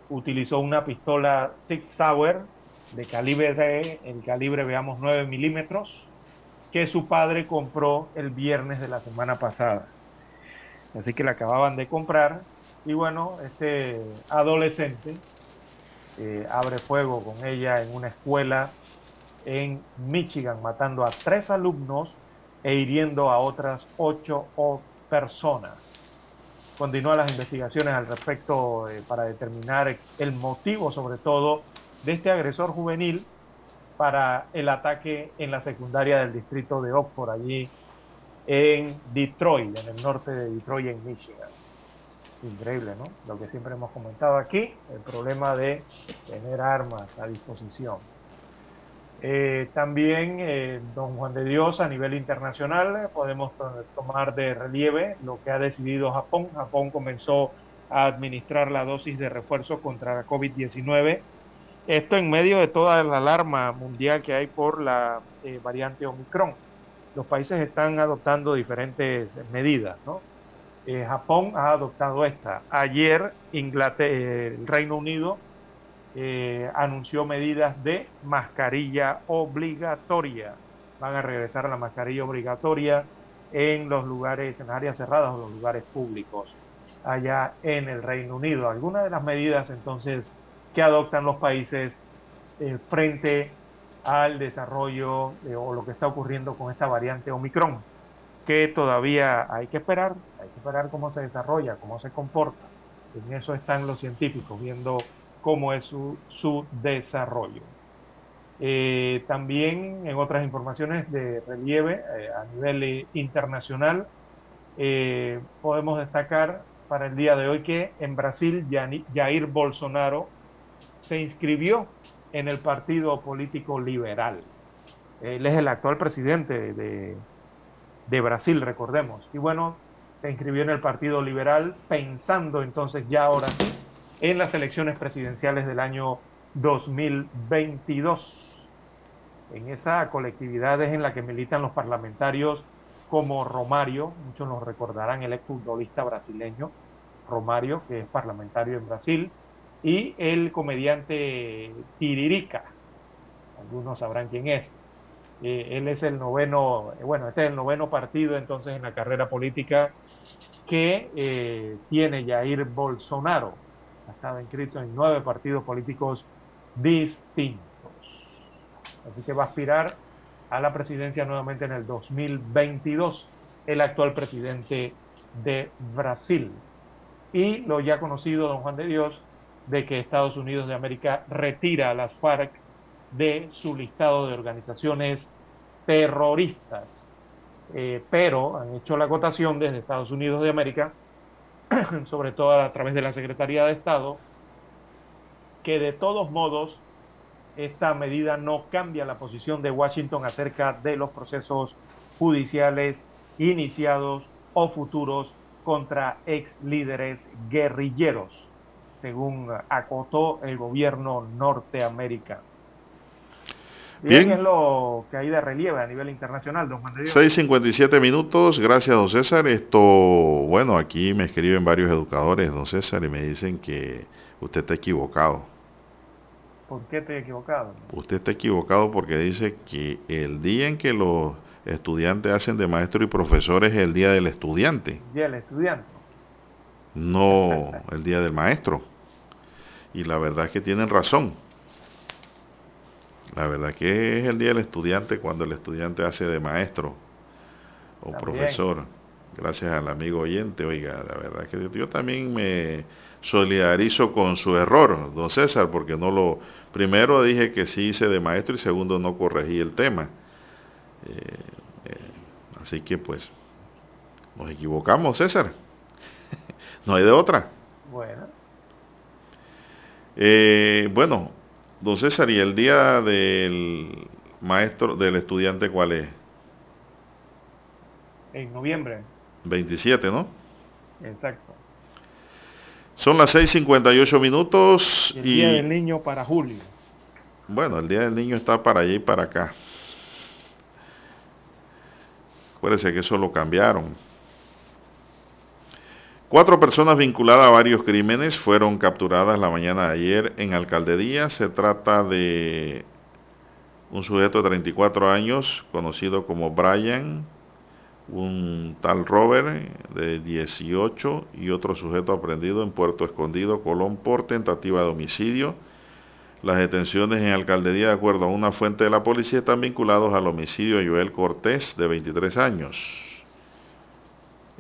utilizó una pistola Six Sauer de calibre, el calibre veamos 9 milímetros, que su padre compró el viernes de la semana pasada. Así que la acababan de comprar y bueno, este adolescente eh, abre fuego con ella en una escuela en Michigan, matando a tres alumnos e hiriendo a otras ocho personas. Continúan las investigaciones al respecto eh, para determinar el motivo, sobre todo, de este agresor juvenil para el ataque en la secundaria del distrito de Oxford, allí en Detroit, en el norte de Detroit, en Michigan. Increíble, ¿no? Lo que siempre hemos comentado aquí, el problema de tener armas a disposición. Eh, también, eh, don Juan de Dios, a nivel internacional, podemos tomar de relieve lo que ha decidido Japón. Japón comenzó a administrar la dosis de refuerzo contra la COVID-19. Esto en medio de toda la alarma mundial que hay por la eh, variante Omicron. Los países están adoptando diferentes medidas, ¿no? Japón ha adoptado esta. Ayer Inglaterra, el Reino Unido eh, anunció medidas de mascarilla obligatoria. Van a regresar a la mascarilla obligatoria en los lugares, en áreas cerradas o los lugares públicos allá en el Reino Unido. Algunas de las medidas entonces que adoptan los países eh, frente al desarrollo o lo que está ocurriendo con esta variante Omicron, que todavía hay que esperar, hay que esperar cómo se desarrolla, cómo se comporta. En eso están los científicos viendo cómo es su, su desarrollo. Eh, también en otras informaciones de relieve eh, a nivel internacional, podemos destacar para el día de hoy que en Brasil Jair Bolsonaro se inscribió en el partido político liberal. Él es el actual presidente de, de Brasil, recordemos. Y bueno, se inscribió en el Partido Liberal pensando entonces ya ahora sí en las elecciones presidenciales del año 2022. En esa colectividad es en la que militan los parlamentarios como Romario, muchos nos recordarán el exfutbolista brasileño Romario, que es parlamentario en Brasil, y el comediante Tiririca, algunos sabrán quién es. Eh, él es el noveno, bueno, este es el noveno partido entonces en la carrera política que eh, tiene Jair Bolsonaro. Ha estado inscrito en nueve partidos políticos distintos. Así que va a aspirar a la presidencia nuevamente en el 2022, el actual presidente de Brasil. Y lo ya conocido, don Juan de Dios, de que Estados Unidos de América retira a las FARC de su listado de organizaciones terroristas. Eh, pero han hecho la acotación desde Estados Unidos de América, <clears throat> sobre todo a través de la Secretaría de Estado, que de todos modos esta medida no cambia la posición de Washington acerca de los procesos judiciales iniciados o futuros contra ex líderes guerrilleros, según acotó el gobierno norteamericano. Bien. es lo que hay de relieve a nivel internacional, don Juan 6.57 minutos, gracias, don César. Esto, bueno, aquí me escriben varios educadores, don César, y me dicen que usted está equivocado. ¿Por qué estoy equivocado? Usted está equivocado porque dice que el día en que los estudiantes hacen de maestro y profesor es el día del estudiante. Día del estudiante. No el día del maestro. Y la verdad es que tienen razón la verdad que es el día del estudiante cuando el estudiante hace de maestro o profesor. Gracias al amigo oyente, oiga, la verdad que yo también me solidarizo con su error, don César, porque no lo... Primero dije que sí hice de maestro y segundo no corregí el tema. Eh, eh, así que pues nos equivocamos, César. <laughs> no hay de otra. Bueno. Eh, bueno, Don César, ¿y el día del maestro, del estudiante cuál es? En noviembre. 27, ¿no? Exacto. Son las 6.58 minutos. El Día del Niño para julio. Bueno, el Día del Niño está para allá y para acá. Acuérdense que eso lo cambiaron. Cuatro personas vinculadas a varios crímenes fueron capturadas la mañana de ayer en Alcaldía. Se trata de un sujeto de 34 años, conocido como Brian, un tal Robert de 18 y otro sujeto aprendido en Puerto Escondido, Colón, por tentativa de homicidio. Las detenciones en Alcaldía, de acuerdo a una fuente de la policía, están vinculados al homicidio de Joel Cortés, de 23 años.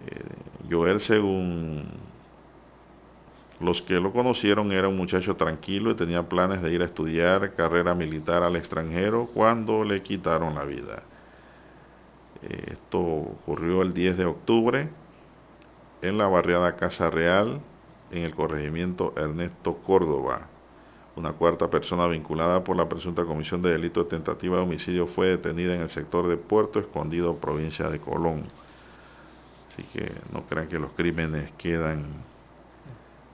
Eh, Joel, según los que lo conocieron, era un muchacho tranquilo y tenía planes de ir a estudiar carrera militar al extranjero cuando le quitaron la vida. Esto ocurrió el 10 de octubre en la barriada Casa Real, en el corregimiento Ernesto Córdoba. Una cuarta persona vinculada por la presunta comisión de delito de tentativa de homicidio fue detenida en el sector de Puerto Escondido, provincia de Colón. Así que no crean que los crímenes quedan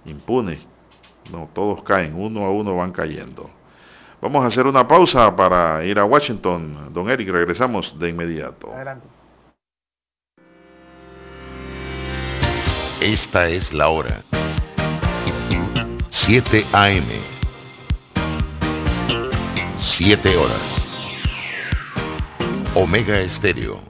impunes. No, todos caen, uno a uno van cayendo. Vamos a hacer una pausa para ir a Washington. Don Eric, regresamos de inmediato. Adelante. Esta es la hora. 7 AM. 7 horas. Omega Estéreo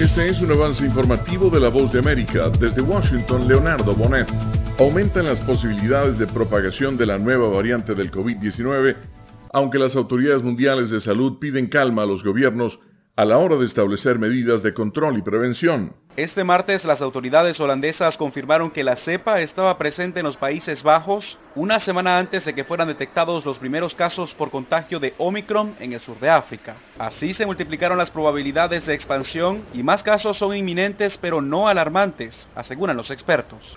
Este es un avance informativo de la voz de América. Desde Washington, Leonardo Bonet. Aumentan las posibilidades de propagación de la nueva variante del COVID-19, aunque las autoridades mundiales de salud piden calma a los gobiernos a la hora de establecer medidas de control y prevención. Este martes las autoridades holandesas confirmaron que la cepa estaba presente en los Países Bajos una semana antes de que fueran detectados los primeros casos por contagio de Omicron en el sur de África. Así se multiplicaron las probabilidades de expansión y más casos son inminentes pero no alarmantes, aseguran los expertos.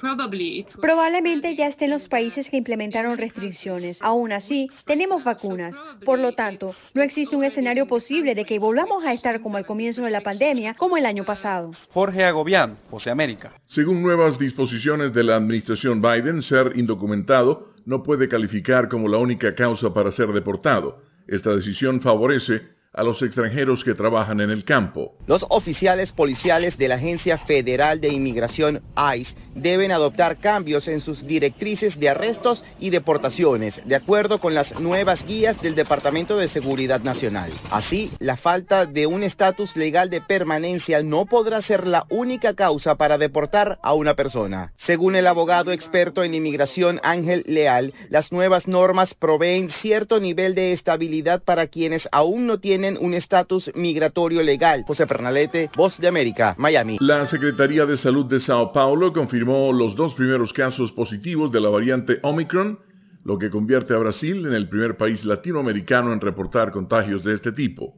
Probablemente ya estén los países que implementaron restricciones. Aún así, tenemos vacunas. Por lo tanto, no existe un escenario posible de que volvamos a estar como al comienzo de la pandemia, como el año pasado. Jorge Agobián, José América. Según nuevas disposiciones de la administración Biden, ser indocumentado no puede calificar como la única causa para ser deportado. Esta decisión favorece a los extranjeros que trabajan en el campo. Los oficiales policiales de la Agencia Federal de Inmigración ICE deben adoptar cambios en sus directrices de arrestos y deportaciones, de acuerdo con las nuevas guías del Departamento de Seguridad Nacional. Así, la falta de un estatus legal de permanencia no podrá ser la única causa para deportar a una persona. Según el abogado experto en inmigración Ángel Leal, las nuevas normas proveen cierto nivel de estabilidad para quienes aún no tienen un estatus migratorio legal. José Pernalete, Voz de América, Miami. La Secretaría de Salud de Sao Paulo confirmó los dos primeros casos positivos de la variante Omicron, lo que convierte a Brasil en el primer país latinoamericano en reportar contagios de este tipo.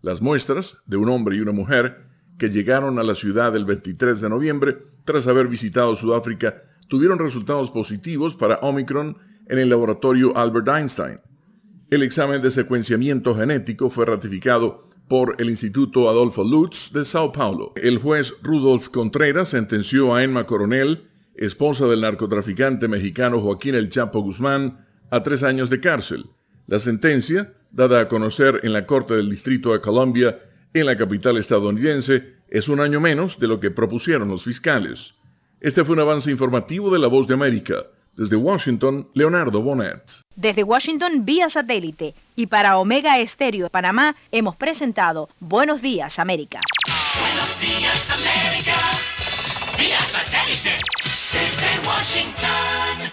Las muestras, de un hombre y una mujer, que llegaron a la ciudad el 23 de noviembre tras haber visitado Sudáfrica, tuvieron resultados positivos para Omicron en el laboratorio Albert Einstein. El examen de secuenciamiento genético fue ratificado por el Instituto Adolfo Lutz de Sao Paulo. El juez Rudolf Contreras sentenció a Emma Coronel, esposa del narcotraficante mexicano Joaquín El Chapo Guzmán, a tres años de cárcel. La sentencia, dada a conocer en la Corte del Distrito de Columbia, en la capital estadounidense, es un año menos de lo que propusieron los fiscales. Este fue un avance informativo de La Voz de América. Desde Washington, Leonardo Bonet. Desde Washington vía satélite y para Omega Estéreo de Panamá hemos presentado Buenos Días América. Buenos días América, vía satélite desde Washington.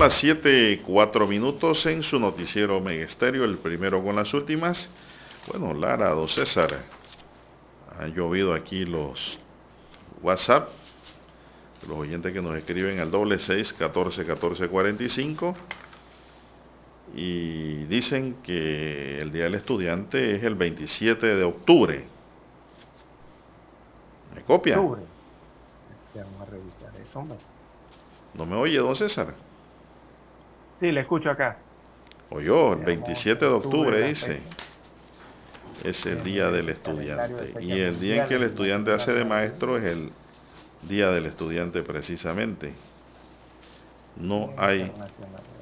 Son las 7, 4 minutos en su noticiero Megesterio, el primero con las últimas. Bueno, Lara, don César, han llovido aquí los WhatsApp, los oyentes que nos escriben al doble 6 14 14 45 y dicen que el Día del Estudiante es el 27 de octubre. ¿Me copia? Octubre. Vamos a revisar eso, hombre. ¿No me oye, don César? Sí, le escucho acá. Oyó, el 27 de octubre dice. Es el día del estudiante. Y el día en que el estudiante hace de maestro es el día del estudiante precisamente. No hay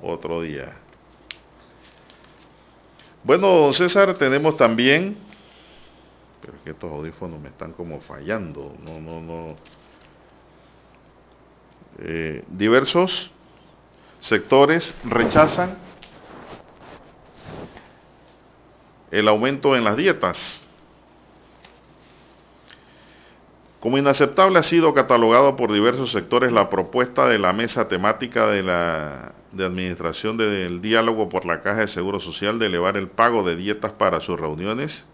otro día. Bueno, don César, tenemos también, pero es que estos audífonos me están como fallando, no, no, no. Eh, diversos sectores rechazan el aumento en las dietas. Como inaceptable ha sido catalogado por diversos sectores la propuesta de la mesa temática de la de administración del diálogo por la Caja de Seguro Social de elevar el pago de dietas para sus reuniones.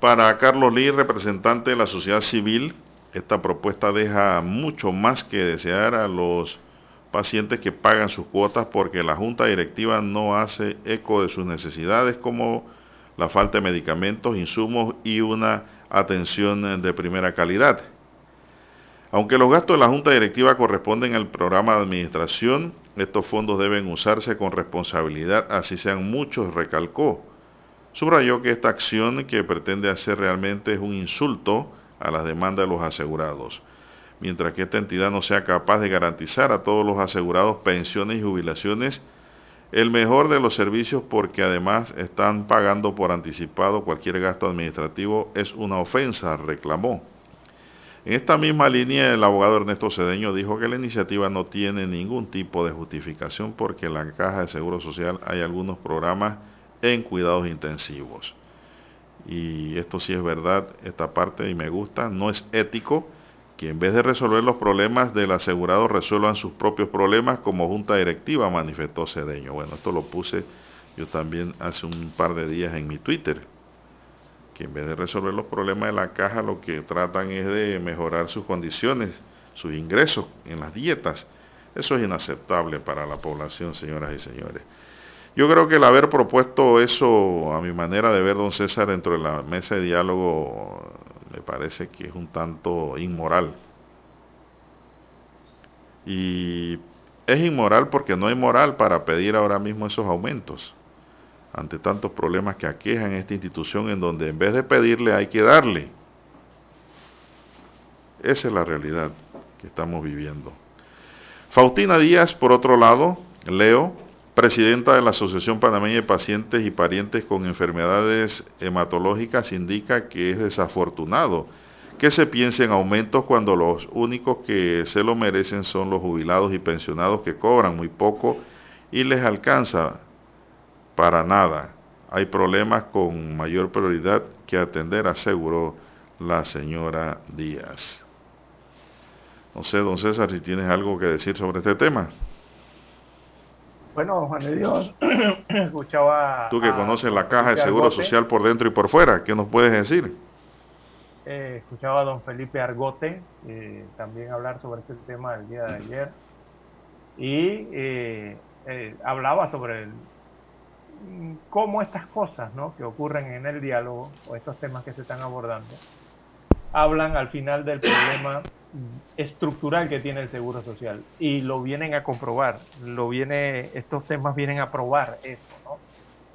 Para Carlos Lee, representante de la sociedad civil, esta propuesta deja mucho más que desear a los pacientes que pagan sus cuotas porque la junta directiva no hace eco de sus necesidades como la falta de medicamentos, insumos y una atención de primera calidad. Aunque los gastos de la Junta Directiva corresponden al programa de administración, estos fondos deben usarse con responsabilidad, así sean muchos, recalcó. Subrayó que esta acción que pretende hacer realmente es un insulto a las demandas de los asegurados. Mientras que esta entidad no sea capaz de garantizar a todos los asegurados pensiones y jubilaciones, el mejor de los servicios porque además están pagando por anticipado cualquier gasto administrativo es una ofensa, reclamó. En esta misma línea, el abogado Ernesto Cedeño dijo que la iniciativa no tiene ningún tipo de justificación porque en la Caja de Seguro Social hay algunos programas en cuidados intensivos. Y esto sí es verdad, esta parte y me gusta, no es ético que en vez de resolver los problemas del asegurado resuelvan sus propios problemas como junta directiva, manifestó Cedeño. Bueno, esto lo puse yo también hace un par de días en mi Twitter, que en vez de resolver los problemas de la caja, lo que tratan es de mejorar sus condiciones, sus ingresos en las dietas. Eso es inaceptable para la población, señoras y señores. Yo creo que el haber propuesto eso, a mi manera de ver, don César, dentro de la mesa de diálogo me parece que es un tanto inmoral. Y es inmoral porque no hay moral para pedir ahora mismo esos aumentos ante tantos problemas que aquejan esta institución en donde en vez de pedirle hay que darle. Esa es la realidad que estamos viviendo. Faustina Díaz, por otro lado, Leo, presidenta de la Asociación Panameña de Pacientes y Parientes con Enfermedades Hematológicas, indica que es desafortunado que se piense en aumentos cuando los únicos que se lo merecen son los jubilados y pensionados que cobran muy poco y les alcanza para nada. Hay problemas con mayor prioridad que atender, aseguró la señora Díaz. No sé, don César, si tienes algo que decir sobre este tema. Bueno, Juan de Dios, <clears throat> escuchaba... Tú que conoces la caja de seguro social por dentro y por fuera, ¿qué nos puedes decir? Eh, escuchaba a don Felipe Argote eh, también hablar sobre este tema el día de ayer y eh, hablaba sobre el, cómo estas cosas ¿no? que ocurren en el diálogo o estos temas que se están abordando hablan al final del problema estructural que tiene el seguro social y lo vienen a comprobar, lo viene, estos temas vienen a probar eso, ¿no?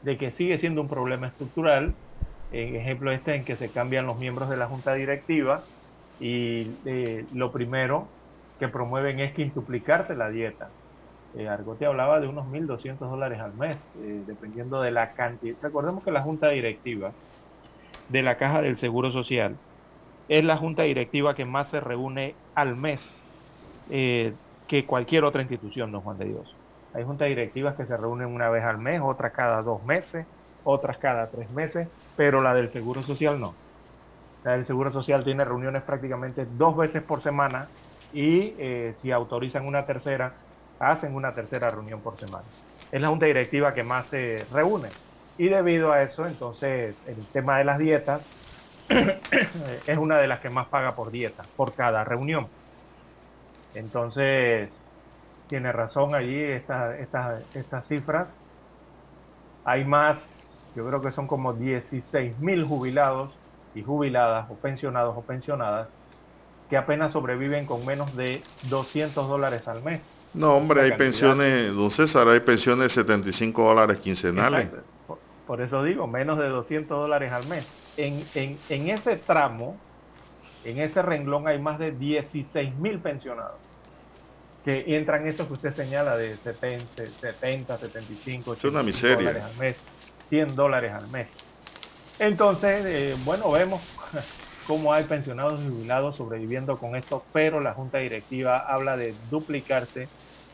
de que sigue siendo un problema estructural, ejemplo este en que se cambian los miembros de la junta directiva y eh, lo primero que promueven es quintuplicarse la dieta. Eh, Argote hablaba de unos 1.200 dólares al mes, eh, dependiendo de la cantidad. Recordemos que la junta directiva de la caja del Seguro Social es la junta directiva que más se reúne al mes eh, que cualquier otra institución, don Juan de Dios. Hay juntas directivas que se reúnen una vez al mes, otras cada dos meses, otras cada tres meses, pero la del Seguro Social no. La del Seguro Social tiene reuniones prácticamente dos veces por semana y eh, si autorizan una tercera, hacen una tercera reunión por semana. Es la junta directiva que más se reúne. Y debido a eso, entonces, el tema de las dietas <coughs> es una de las que más paga por dieta, por cada reunión. Entonces, tiene razón allí estas estas cifras. Hay más, yo creo que son como 16 mil jubilados y jubiladas o pensionados o pensionadas que apenas sobreviven con menos de 200 dólares al mes. No, hombre, hay pensiones, don César, hay pensiones de 75 dólares quincenales. Por, eso digo, menos de 200 dólares al mes en, en, en ese tramo, en ese renglón hay más de 16 mil pensionados que entran eso que usted señala de 70, 70 75, 80 una miseria. dólares al mes, 100 dólares al mes. Entonces, eh, bueno, vemos <laughs> cómo hay pensionados y jubilados sobreviviendo con esto, pero la junta directiva habla de duplicarse,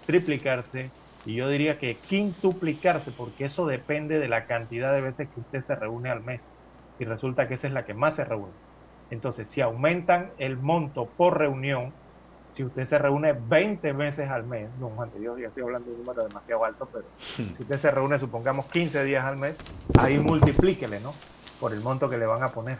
triplicarse y yo diría que quintuplicarse, porque eso depende de la cantidad de veces que usted se reúne al mes y resulta que esa es la que más se reúne. Entonces, si aumentan el monto por reunión, si usted se reúne 20 veces al mes, no, Juan de Dios, ya estoy hablando de un número demasiado alto, pero si usted se reúne, supongamos, 15 días al mes, ahí multiplíquele, ¿no? Por el monto que le van a poner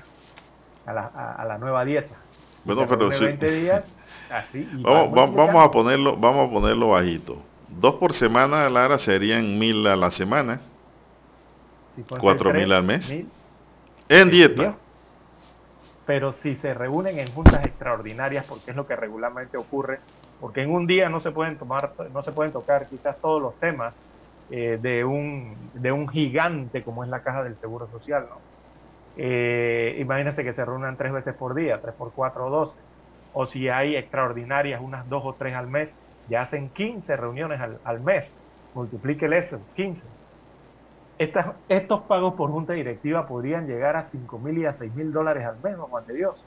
a la, a, a la nueva dieta. Bueno, pero sí. 20 días, así, y vamos, va va- vamos a ponerlo, vamos a ponerlo bajito. Dos por semana, Lara, serían mil a la semana. Cuatro mil al mes. mil, En dieta. Pero si se reúnen en juntas extraordinarias, porque es lo que regularmente ocurre, porque en un día no se pueden tomar, no se pueden tocar quizás todos los temas eh, de, un, de un gigante como es la caja del Seguro Social, ¿no? Eh, imagínense que se reúnan tres veces por día, tres por cuatro o doce. O si hay extraordinarias, unas dos o tres al mes, ya hacen 15 reuniones al, al mes. Multiplíquele eso, 15. Estas, estos pagos por junta directiva podrían llegar a 5 mil y a 6 mil dólares al mes, Juan de Dios.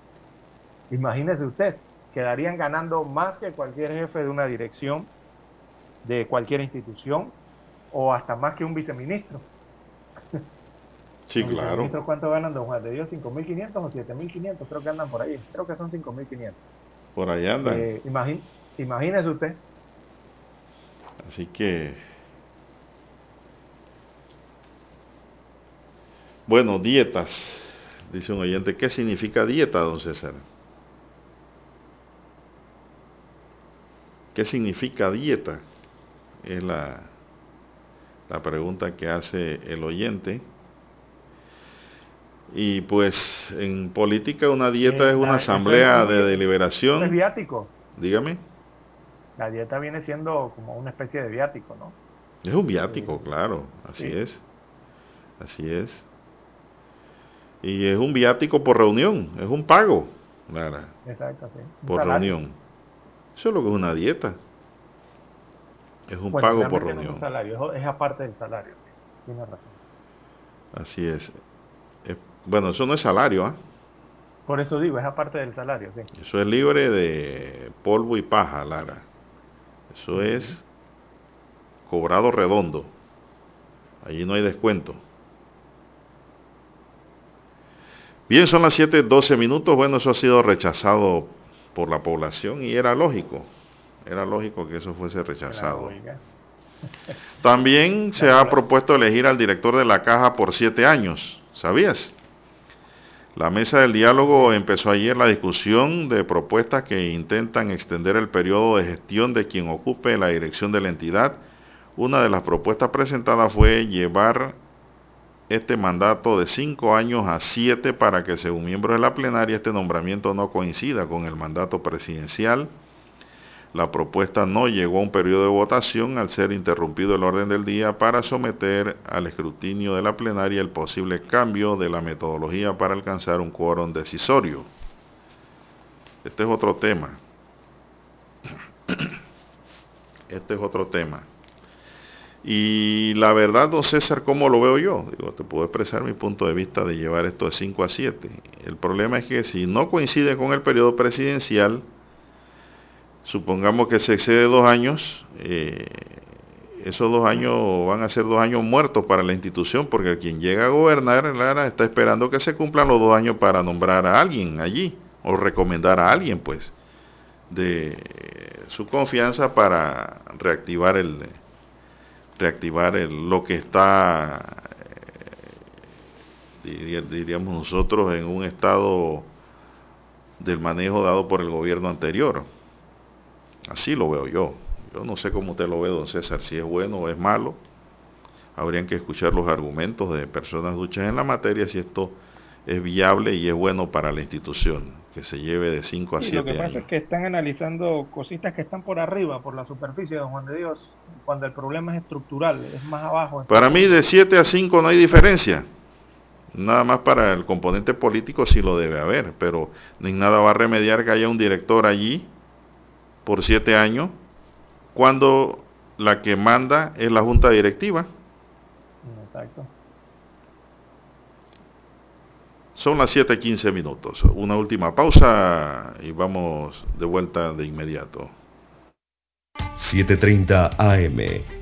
Imagínese usted, quedarían ganando más que cualquier jefe de una dirección de cualquier institución o hasta más que un viceministro. <laughs> Sí, claro. ¿Cuánto ganan, don Juan de Dios? ¿5.500 o 7.500? Creo que andan por ahí. Creo que son 5.500. Por ahí andan. Eh, imagínese usted. Así que... Bueno, dietas. Dice un oyente, ¿qué significa dieta, don César? ¿Qué significa dieta? Es la, la pregunta que hace el oyente. Y pues en política una dieta es una asamblea de deliberación. ¿Es viático? Dígame. La dieta viene siendo como una especie de viático, ¿no? Es un viático, claro, así es. Así es. Y es un viático por reunión, es un pago, Lara. Exacto, sí. Por reunión. Eso es lo que es una dieta. Es un pago por reunión. es, salario, es aparte del salario. Tiene razón. Así es. Bueno, eso no es salario, ¿ah? Por eso digo, es aparte del salario, sí. Eso es libre de polvo y paja, Lara. Eso es cobrado redondo. Allí no hay descuento. Bien, son las 7:12 minutos. Bueno, eso ha sido rechazado por la población y era lógico. Era lógico que eso fuese rechazado. También <laughs> se ha propuesto elegir al director de la caja por siete años. ¿Sabías? La mesa del diálogo empezó ayer la discusión de propuestas que intentan extender el periodo de gestión de quien ocupe la dirección de la entidad. Una de las propuestas presentadas fue llevar este mandato de cinco años a siete para que, según miembros de la plenaria, este nombramiento no coincida con el mandato presidencial. La propuesta no llegó a un periodo de votación al ser interrumpido el orden del día para someter al escrutinio de la plenaria el posible cambio de la metodología para alcanzar un quórum decisorio. Este es otro tema. <coughs> Este es otro tema. Y la verdad, don César, ¿cómo lo veo yo? Digo, te puedo expresar mi punto de vista de llevar esto de 5 a 7. El problema es que si no coincide con el periodo presidencial, supongamos que se excede dos años, eh, esos dos años van a ser dos años muertos para la institución, porque quien llega a gobernar, Lara, está esperando que se cumplan los dos años para nombrar a alguien allí, o recomendar a alguien, pues, de su confianza para reactivar el reactivar el, lo que está eh, diríamos nosotros en un estado del manejo dado por el gobierno anterior Así lo veo yo. Yo no sé cómo usted lo ve, don César, si es bueno o es malo. Habrían que escuchar los argumentos de personas duchas en la materia si esto es viable y es bueno para la institución, que se lleve de 5 a 7 años. Lo que pasa es que están analizando cositas que están por arriba, por la superficie, don Juan de Dios, cuando el problema es estructural, es más abajo. Para mí de 7 a 5 no hay diferencia. Nada más para el componente político sí lo debe haber, pero ni nada va a remediar que haya un director allí por siete años, cuando la que manda es la junta directiva. Exacto. Son las 7:15 minutos. Una última pausa y vamos de vuelta de inmediato. 7:30 AM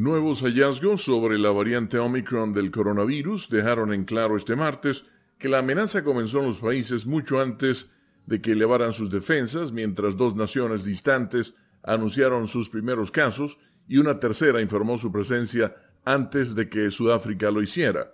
Nuevos hallazgos sobre la variante Omicron del coronavirus dejaron en claro este martes que la amenaza comenzó en los países mucho antes de que elevaran sus defensas, mientras dos naciones distantes anunciaron sus primeros casos y una tercera informó su presencia antes de que Sudáfrica lo hiciera.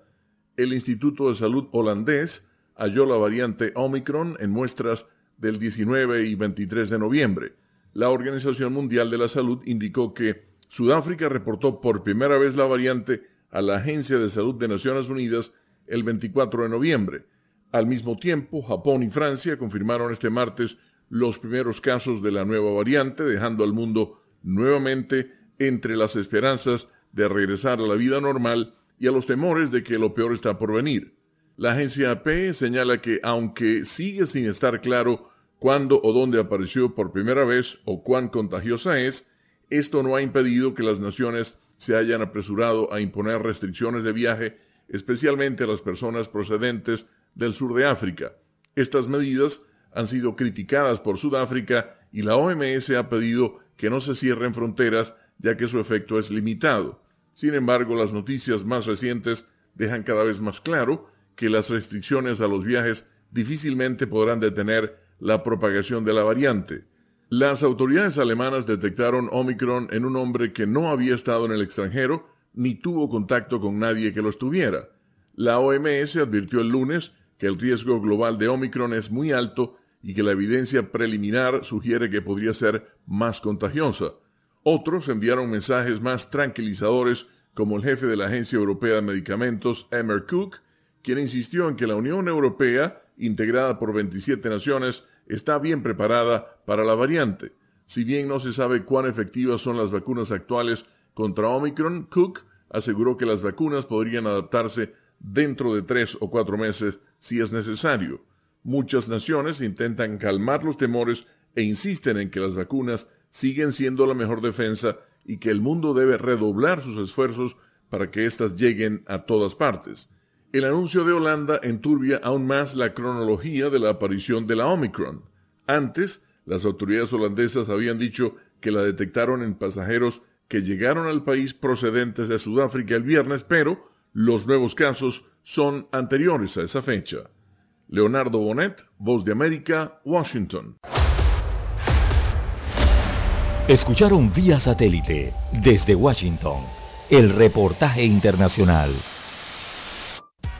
El Instituto de Salud holandés halló la variante Omicron en muestras del 19 y 23 de noviembre. La Organización Mundial de la Salud indicó que Sudáfrica reportó por primera vez la variante a la Agencia de Salud de Naciones Unidas el 24 de noviembre. Al mismo tiempo, Japón y Francia confirmaron este martes los primeros casos de la nueva variante, dejando al mundo nuevamente entre las esperanzas de regresar a la vida normal y a los temores de que lo peor está por venir. La agencia AP señala que aunque sigue sin estar claro cuándo o dónde apareció por primera vez o cuán contagiosa es, esto no ha impedido que las naciones se hayan apresurado a imponer restricciones de viaje, especialmente a las personas procedentes del sur de África. Estas medidas han sido criticadas por Sudáfrica y la OMS ha pedido que no se cierren fronteras ya que su efecto es limitado. Sin embargo, las noticias más recientes dejan cada vez más claro que las restricciones a los viajes difícilmente podrán detener la propagación de la variante. Las autoridades alemanas detectaron Omicron en un hombre que no había estado en el extranjero ni tuvo contacto con nadie que lo estuviera. La OMS advirtió el lunes que el riesgo global de Omicron es muy alto y que la evidencia preliminar sugiere que podría ser más contagiosa. Otros enviaron mensajes más tranquilizadores, como el jefe de la Agencia Europea de Medicamentos, Emmer Cook, quien insistió en que la Unión Europea, integrada por 27 naciones, está bien preparada para la variante. Si bien no se sabe cuán efectivas son las vacunas actuales contra Omicron, Cook aseguró que las vacunas podrían adaptarse dentro de tres o cuatro meses si es necesario. Muchas naciones intentan calmar los temores e insisten en que las vacunas siguen siendo la mejor defensa y que el mundo debe redoblar sus esfuerzos para que éstas lleguen a todas partes. El anuncio de Holanda enturbia aún más la cronología de la aparición de la Omicron. Antes, las autoridades holandesas habían dicho que la detectaron en pasajeros que llegaron al país procedentes de Sudáfrica el viernes, pero los nuevos casos son anteriores a esa fecha. Leonardo Bonet, Voz de América, Washington. Escucharon vía satélite desde Washington el reportaje internacional.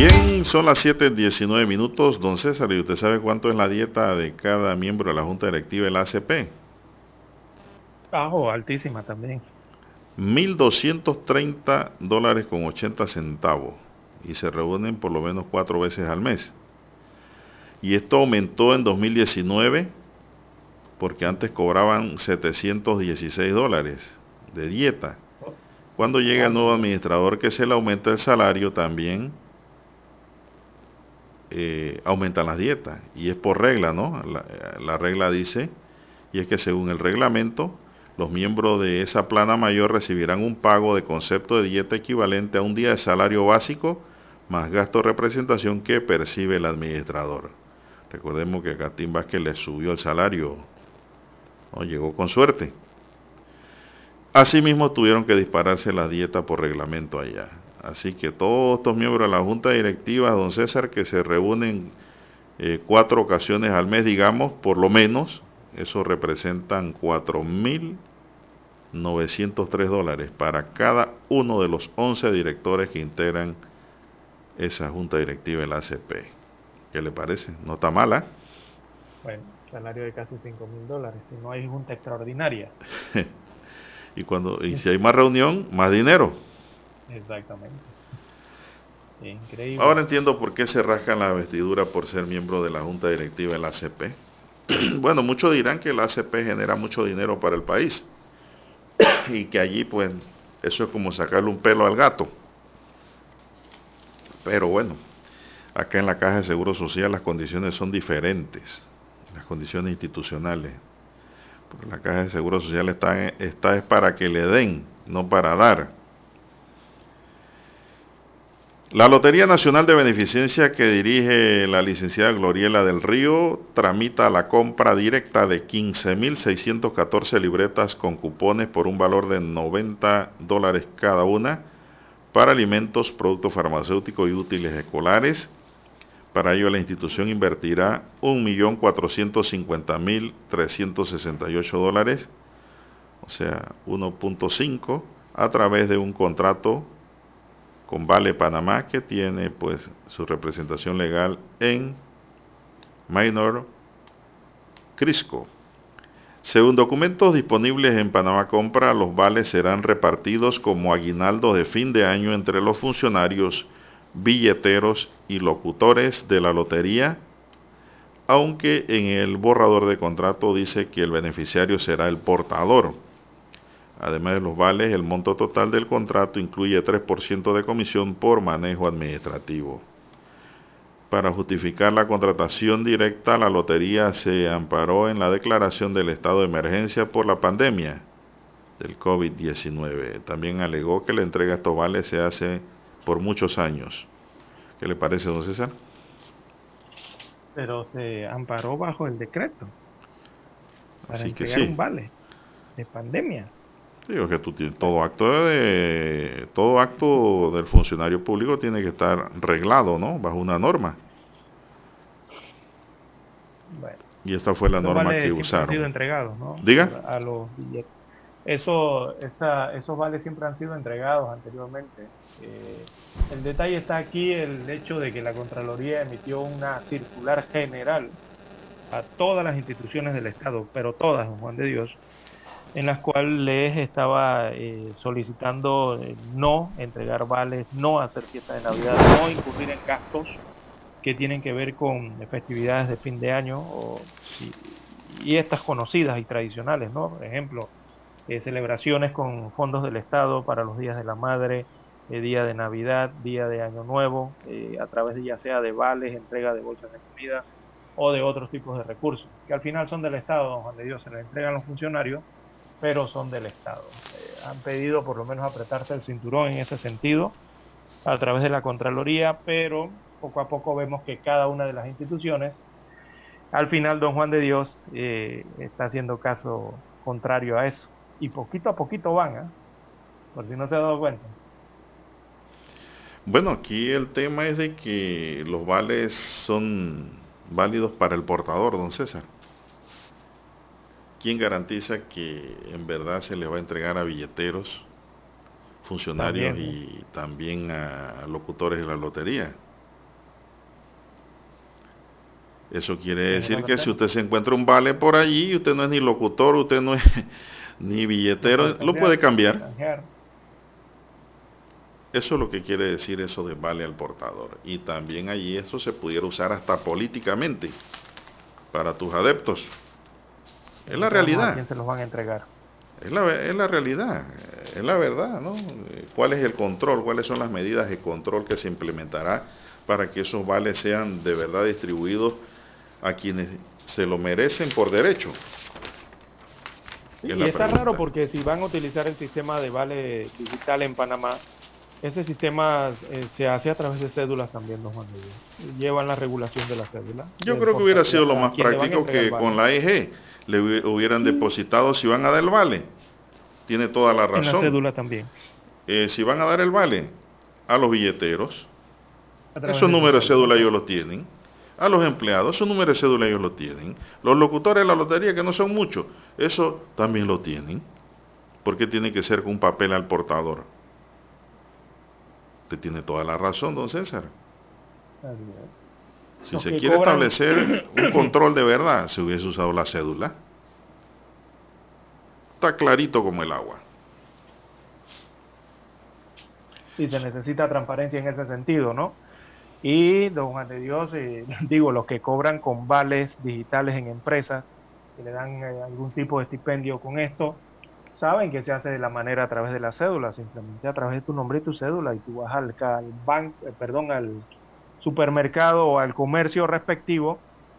Bien, son las 7.19 minutos, don César, ¿y usted sabe cuánto es la dieta de cada miembro de la Junta Directiva de la ACP? Bajo, altísima también. 1.230 dólares con 80 centavos y se reúnen por lo menos cuatro veces al mes. Y esto aumentó en 2019 porque antes cobraban 716 dólares de dieta. Cuando llega el nuevo administrador que se le aumenta el salario también eh, aumentan las dietas. Y es por regla, ¿no? La, la regla dice, y es que según el reglamento, los miembros de esa plana mayor recibirán un pago de concepto de dieta equivalente a un día de salario básico más gasto de representación que percibe el administrador. Recordemos que a Catín Vázquez le subió el salario, ¿no? llegó con suerte. Asimismo tuvieron que dispararse la dieta por reglamento allá. Así que todos estos miembros de la Junta Directiva, don César, que se reúnen eh, cuatro ocasiones al mes, digamos, por lo menos, eso representan cuatro mil 903 dólares para cada uno de los 11 directores que integran esa junta directiva de la ACP. ¿Qué le parece? No está mala. Bueno, salario de casi 5 mil dólares, si no hay junta extraordinaria. <laughs> y, cuando, y si hay más reunión, más dinero. Exactamente. Increíble. Ahora entiendo por qué se rascan la vestidura por ser miembro de la junta directiva de la ACP. <clears throat> bueno, muchos dirán que la ACP genera mucho dinero para el país <clears throat> y que allí pues eso es como sacarle un pelo al gato. Pero bueno, acá en la Caja de Seguro Social las condiciones son diferentes, las condiciones institucionales. Porque la Caja de Seguro Social está, está es para que le den, no para dar. La Lotería Nacional de Beneficencia que dirige la licenciada Gloriela del Río tramita la compra directa de 15.614 libretas con cupones por un valor de 90 dólares cada una para alimentos, productos farmacéuticos y útiles escolares. Para ello la institución invertirá 1.450.368 dólares, o sea, 1.5, a través de un contrato con Vale Panamá, que tiene pues su representación legal en Minor Crisco. Según documentos disponibles en Panamá Compra, los vales serán repartidos como aguinaldos de fin de año entre los funcionarios, billeteros y locutores de la lotería, aunque en el borrador de contrato dice que el beneficiario será el portador. Además de los vales, el monto total del contrato incluye 3% de comisión por manejo administrativo. Para justificar la contratación directa, la lotería se amparó en la declaración del estado de emergencia por la pandemia del COVID-19. También alegó que la entrega de estos vales se hace por muchos años. ¿Qué le parece, don César? Pero se amparó bajo el decreto para Así que sí. un vale de pandemia. Digo que tú tienes todo acto de todo acto del funcionario público tiene que estar reglado, ¿no? Bajo una norma. Bueno, Y esta fue la norma vales que siempre han sido usaron. entregados, ¿no? Diga. A los billetes. Eso, esa, esos vales siempre han sido entregados anteriormente. Eh, el detalle está aquí el hecho de que la Contraloría emitió una circular general a todas las instituciones del Estado, pero todas, Juan de Dios, en las cuales les estaba eh, solicitando eh, no entregar vales, no hacer fiesta de Navidad, no incurrir en gastos que tienen que ver con festividades de fin de año o, y, y estas conocidas y tradicionales, ¿no? Por ejemplo, eh, celebraciones con fondos del Estado para los días de la madre, eh, día de Navidad, día de Año Nuevo, eh, a través de ya sea de vales, entrega de bolsas de comida o de otros tipos de recursos, que al final son del Estado, don Juan de Dios, se les entregan los funcionarios, pero son del Estado. Eh, han pedido por lo menos apretarse el cinturón en ese sentido a través de la Contraloría, pero poco a poco vemos que cada una de las instituciones, al final don Juan de Dios eh, está haciendo caso contrario a eso. Y poquito a poquito van, ¿ah? por si no se ha dado cuenta. Bueno, aquí el tema es de que los vales son válidos para el portador, don César. ¿Quién garantiza que en verdad se les va a entregar a billeteros, funcionarios También, y también a locutores de la lotería? Eso quiere decir que si usted se encuentra un vale por allí, usted no es ni locutor, usted no es <laughs> ni billetero, lo puede cambiar. Canjear. Eso es lo que quiere decir eso de vale al portador. Y también allí eso se pudiera usar hasta políticamente para tus adeptos. Es la ¿A realidad. quién se los van a entregar? Es la, es la realidad, es la verdad, ¿no? ¿Cuál es el control? ¿Cuáles son las medidas de control que se implementará para que esos vales sean de verdad distribuidos a quienes se lo merecen por derecho? Sí, Es y está pregunta. raro porque si van a utilizar el sistema de vale digital en Panamá, ese sistema eh, se hace a través de cédulas también, don Juan. Llevan la regulación de la cédula. Yo creo que hubiera sido lo más práctico que vale. con la EG le hubi- hubieran depositado si van a dar el vale. Tiene toda la En la razón. cédula también. Eh, si van a dar el vale a los billeteros, A esos números de cédula. ellos los tienen. A los empleados, esos números de cédula ellos los tienen. Los locutores de la lotería, que no son muchos, eso también lo tienen. ¿Por qué tiene que ser con un papel al portador? Usted tiene toda la razón, don César. Si se quiere establecer un <clears throat> control de verdad, se hubiese usado la cédula. Está clarito como el agua. Y se necesita transparencia en ese sentido, ¿no? Y, don Juan de Dios, eh, <laughs> digo, los que cobran con vales digitales en empresas, que le dan eh, algún tipo de estipendio con esto, saben que se hace de la manera a través de la cédula, simplemente a través de tu nombre y tu cédula, y tú vas al, al banco, eh, perdón, al supermercado o al comercio respectivo,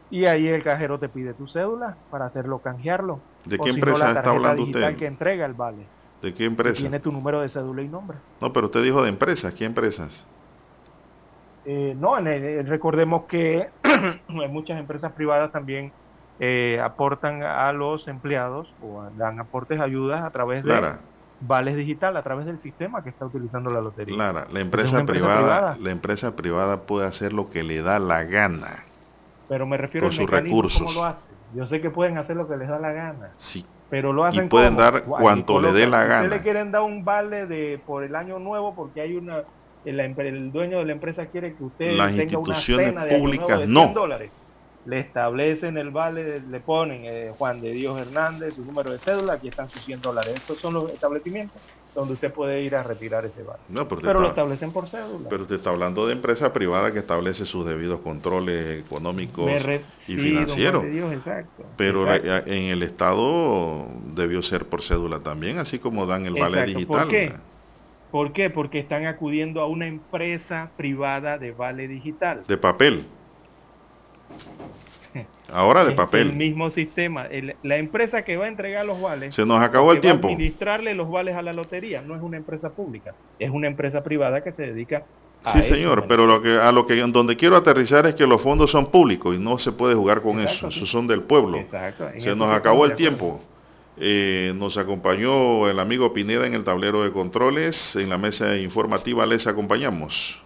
y ahí el cajero te pide tu cédula para hacerlo canjearlo. ¿De qué empresa está hablando usted? que entrega el vale. ¿De qué empresa? Tiene tu número de cédula y nombre. No, pero usted dijo de empresas. ¿Qué empresas? Eh, no, recordemos que <clears throat> muchas empresas privadas también eh, aportan a los empleados o dan aportes, ayudas a través de vales digital, a través del sistema que está utilizando la lotería. Clara, la empresa, privada, la empresa privada puede hacer lo que le da la gana. Pero me refiero a sus recursos. cómo lo hace. Yo sé que pueden hacer lo que les da la gana. Sí. Pero lo hacen y pueden dar cuanto le dé la gana. le quieren dar un vale de por el año nuevo porque hay una el, el dueño de la empresa quiere que usted las tenga instituciones una cena públicas de no dólares. Le establecen el vale, le ponen eh, Juan de Dios Hernández, su número de cédula, aquí están sus 100 dólares. Estos son los establecimientos donde usted puede ir a retirar ese vale. No, pero, lo establecen por cédula. Pero usted está hablando de empresa privada que establece sus debidos controles económicos y financieros. pero en el Estado debió ser por cédula también, así como dan el vale digital. ¿Por qué? ¿Por qué? Porque están acudiendo a una empresa privada de vale digital. De papel. <laughs> Ahora de papel. El mismo sistema. la empresa que va a entregar los vales. Se nos acabó el tiempo. administrarle los vales a la lotería. No es una empresa pública. Es una empresa privada que se dedica a. Sí, señor. Pero lo que, a lo que donde quiero aterrizar es que los fondos son públicos y no se puede jugar con eso. Esos son del pueblo. Exacto. Se nos acabó el tiempo. Eh, nos acompañó el amigo Pineda en el tablero de controles. En la mesa informativa les acompañamos.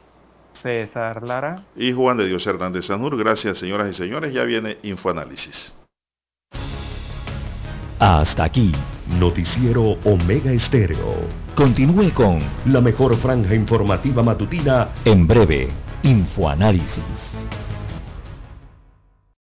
César Lara. Y Juan de Dios Hernández Sanur. Gracias, señoras y señores. Ya viene Infoanálisis. Hasta aquí. Noticiero Omega Estéreo. Continúe con la mejor franja informativa matutina en breve. Infoanálisis.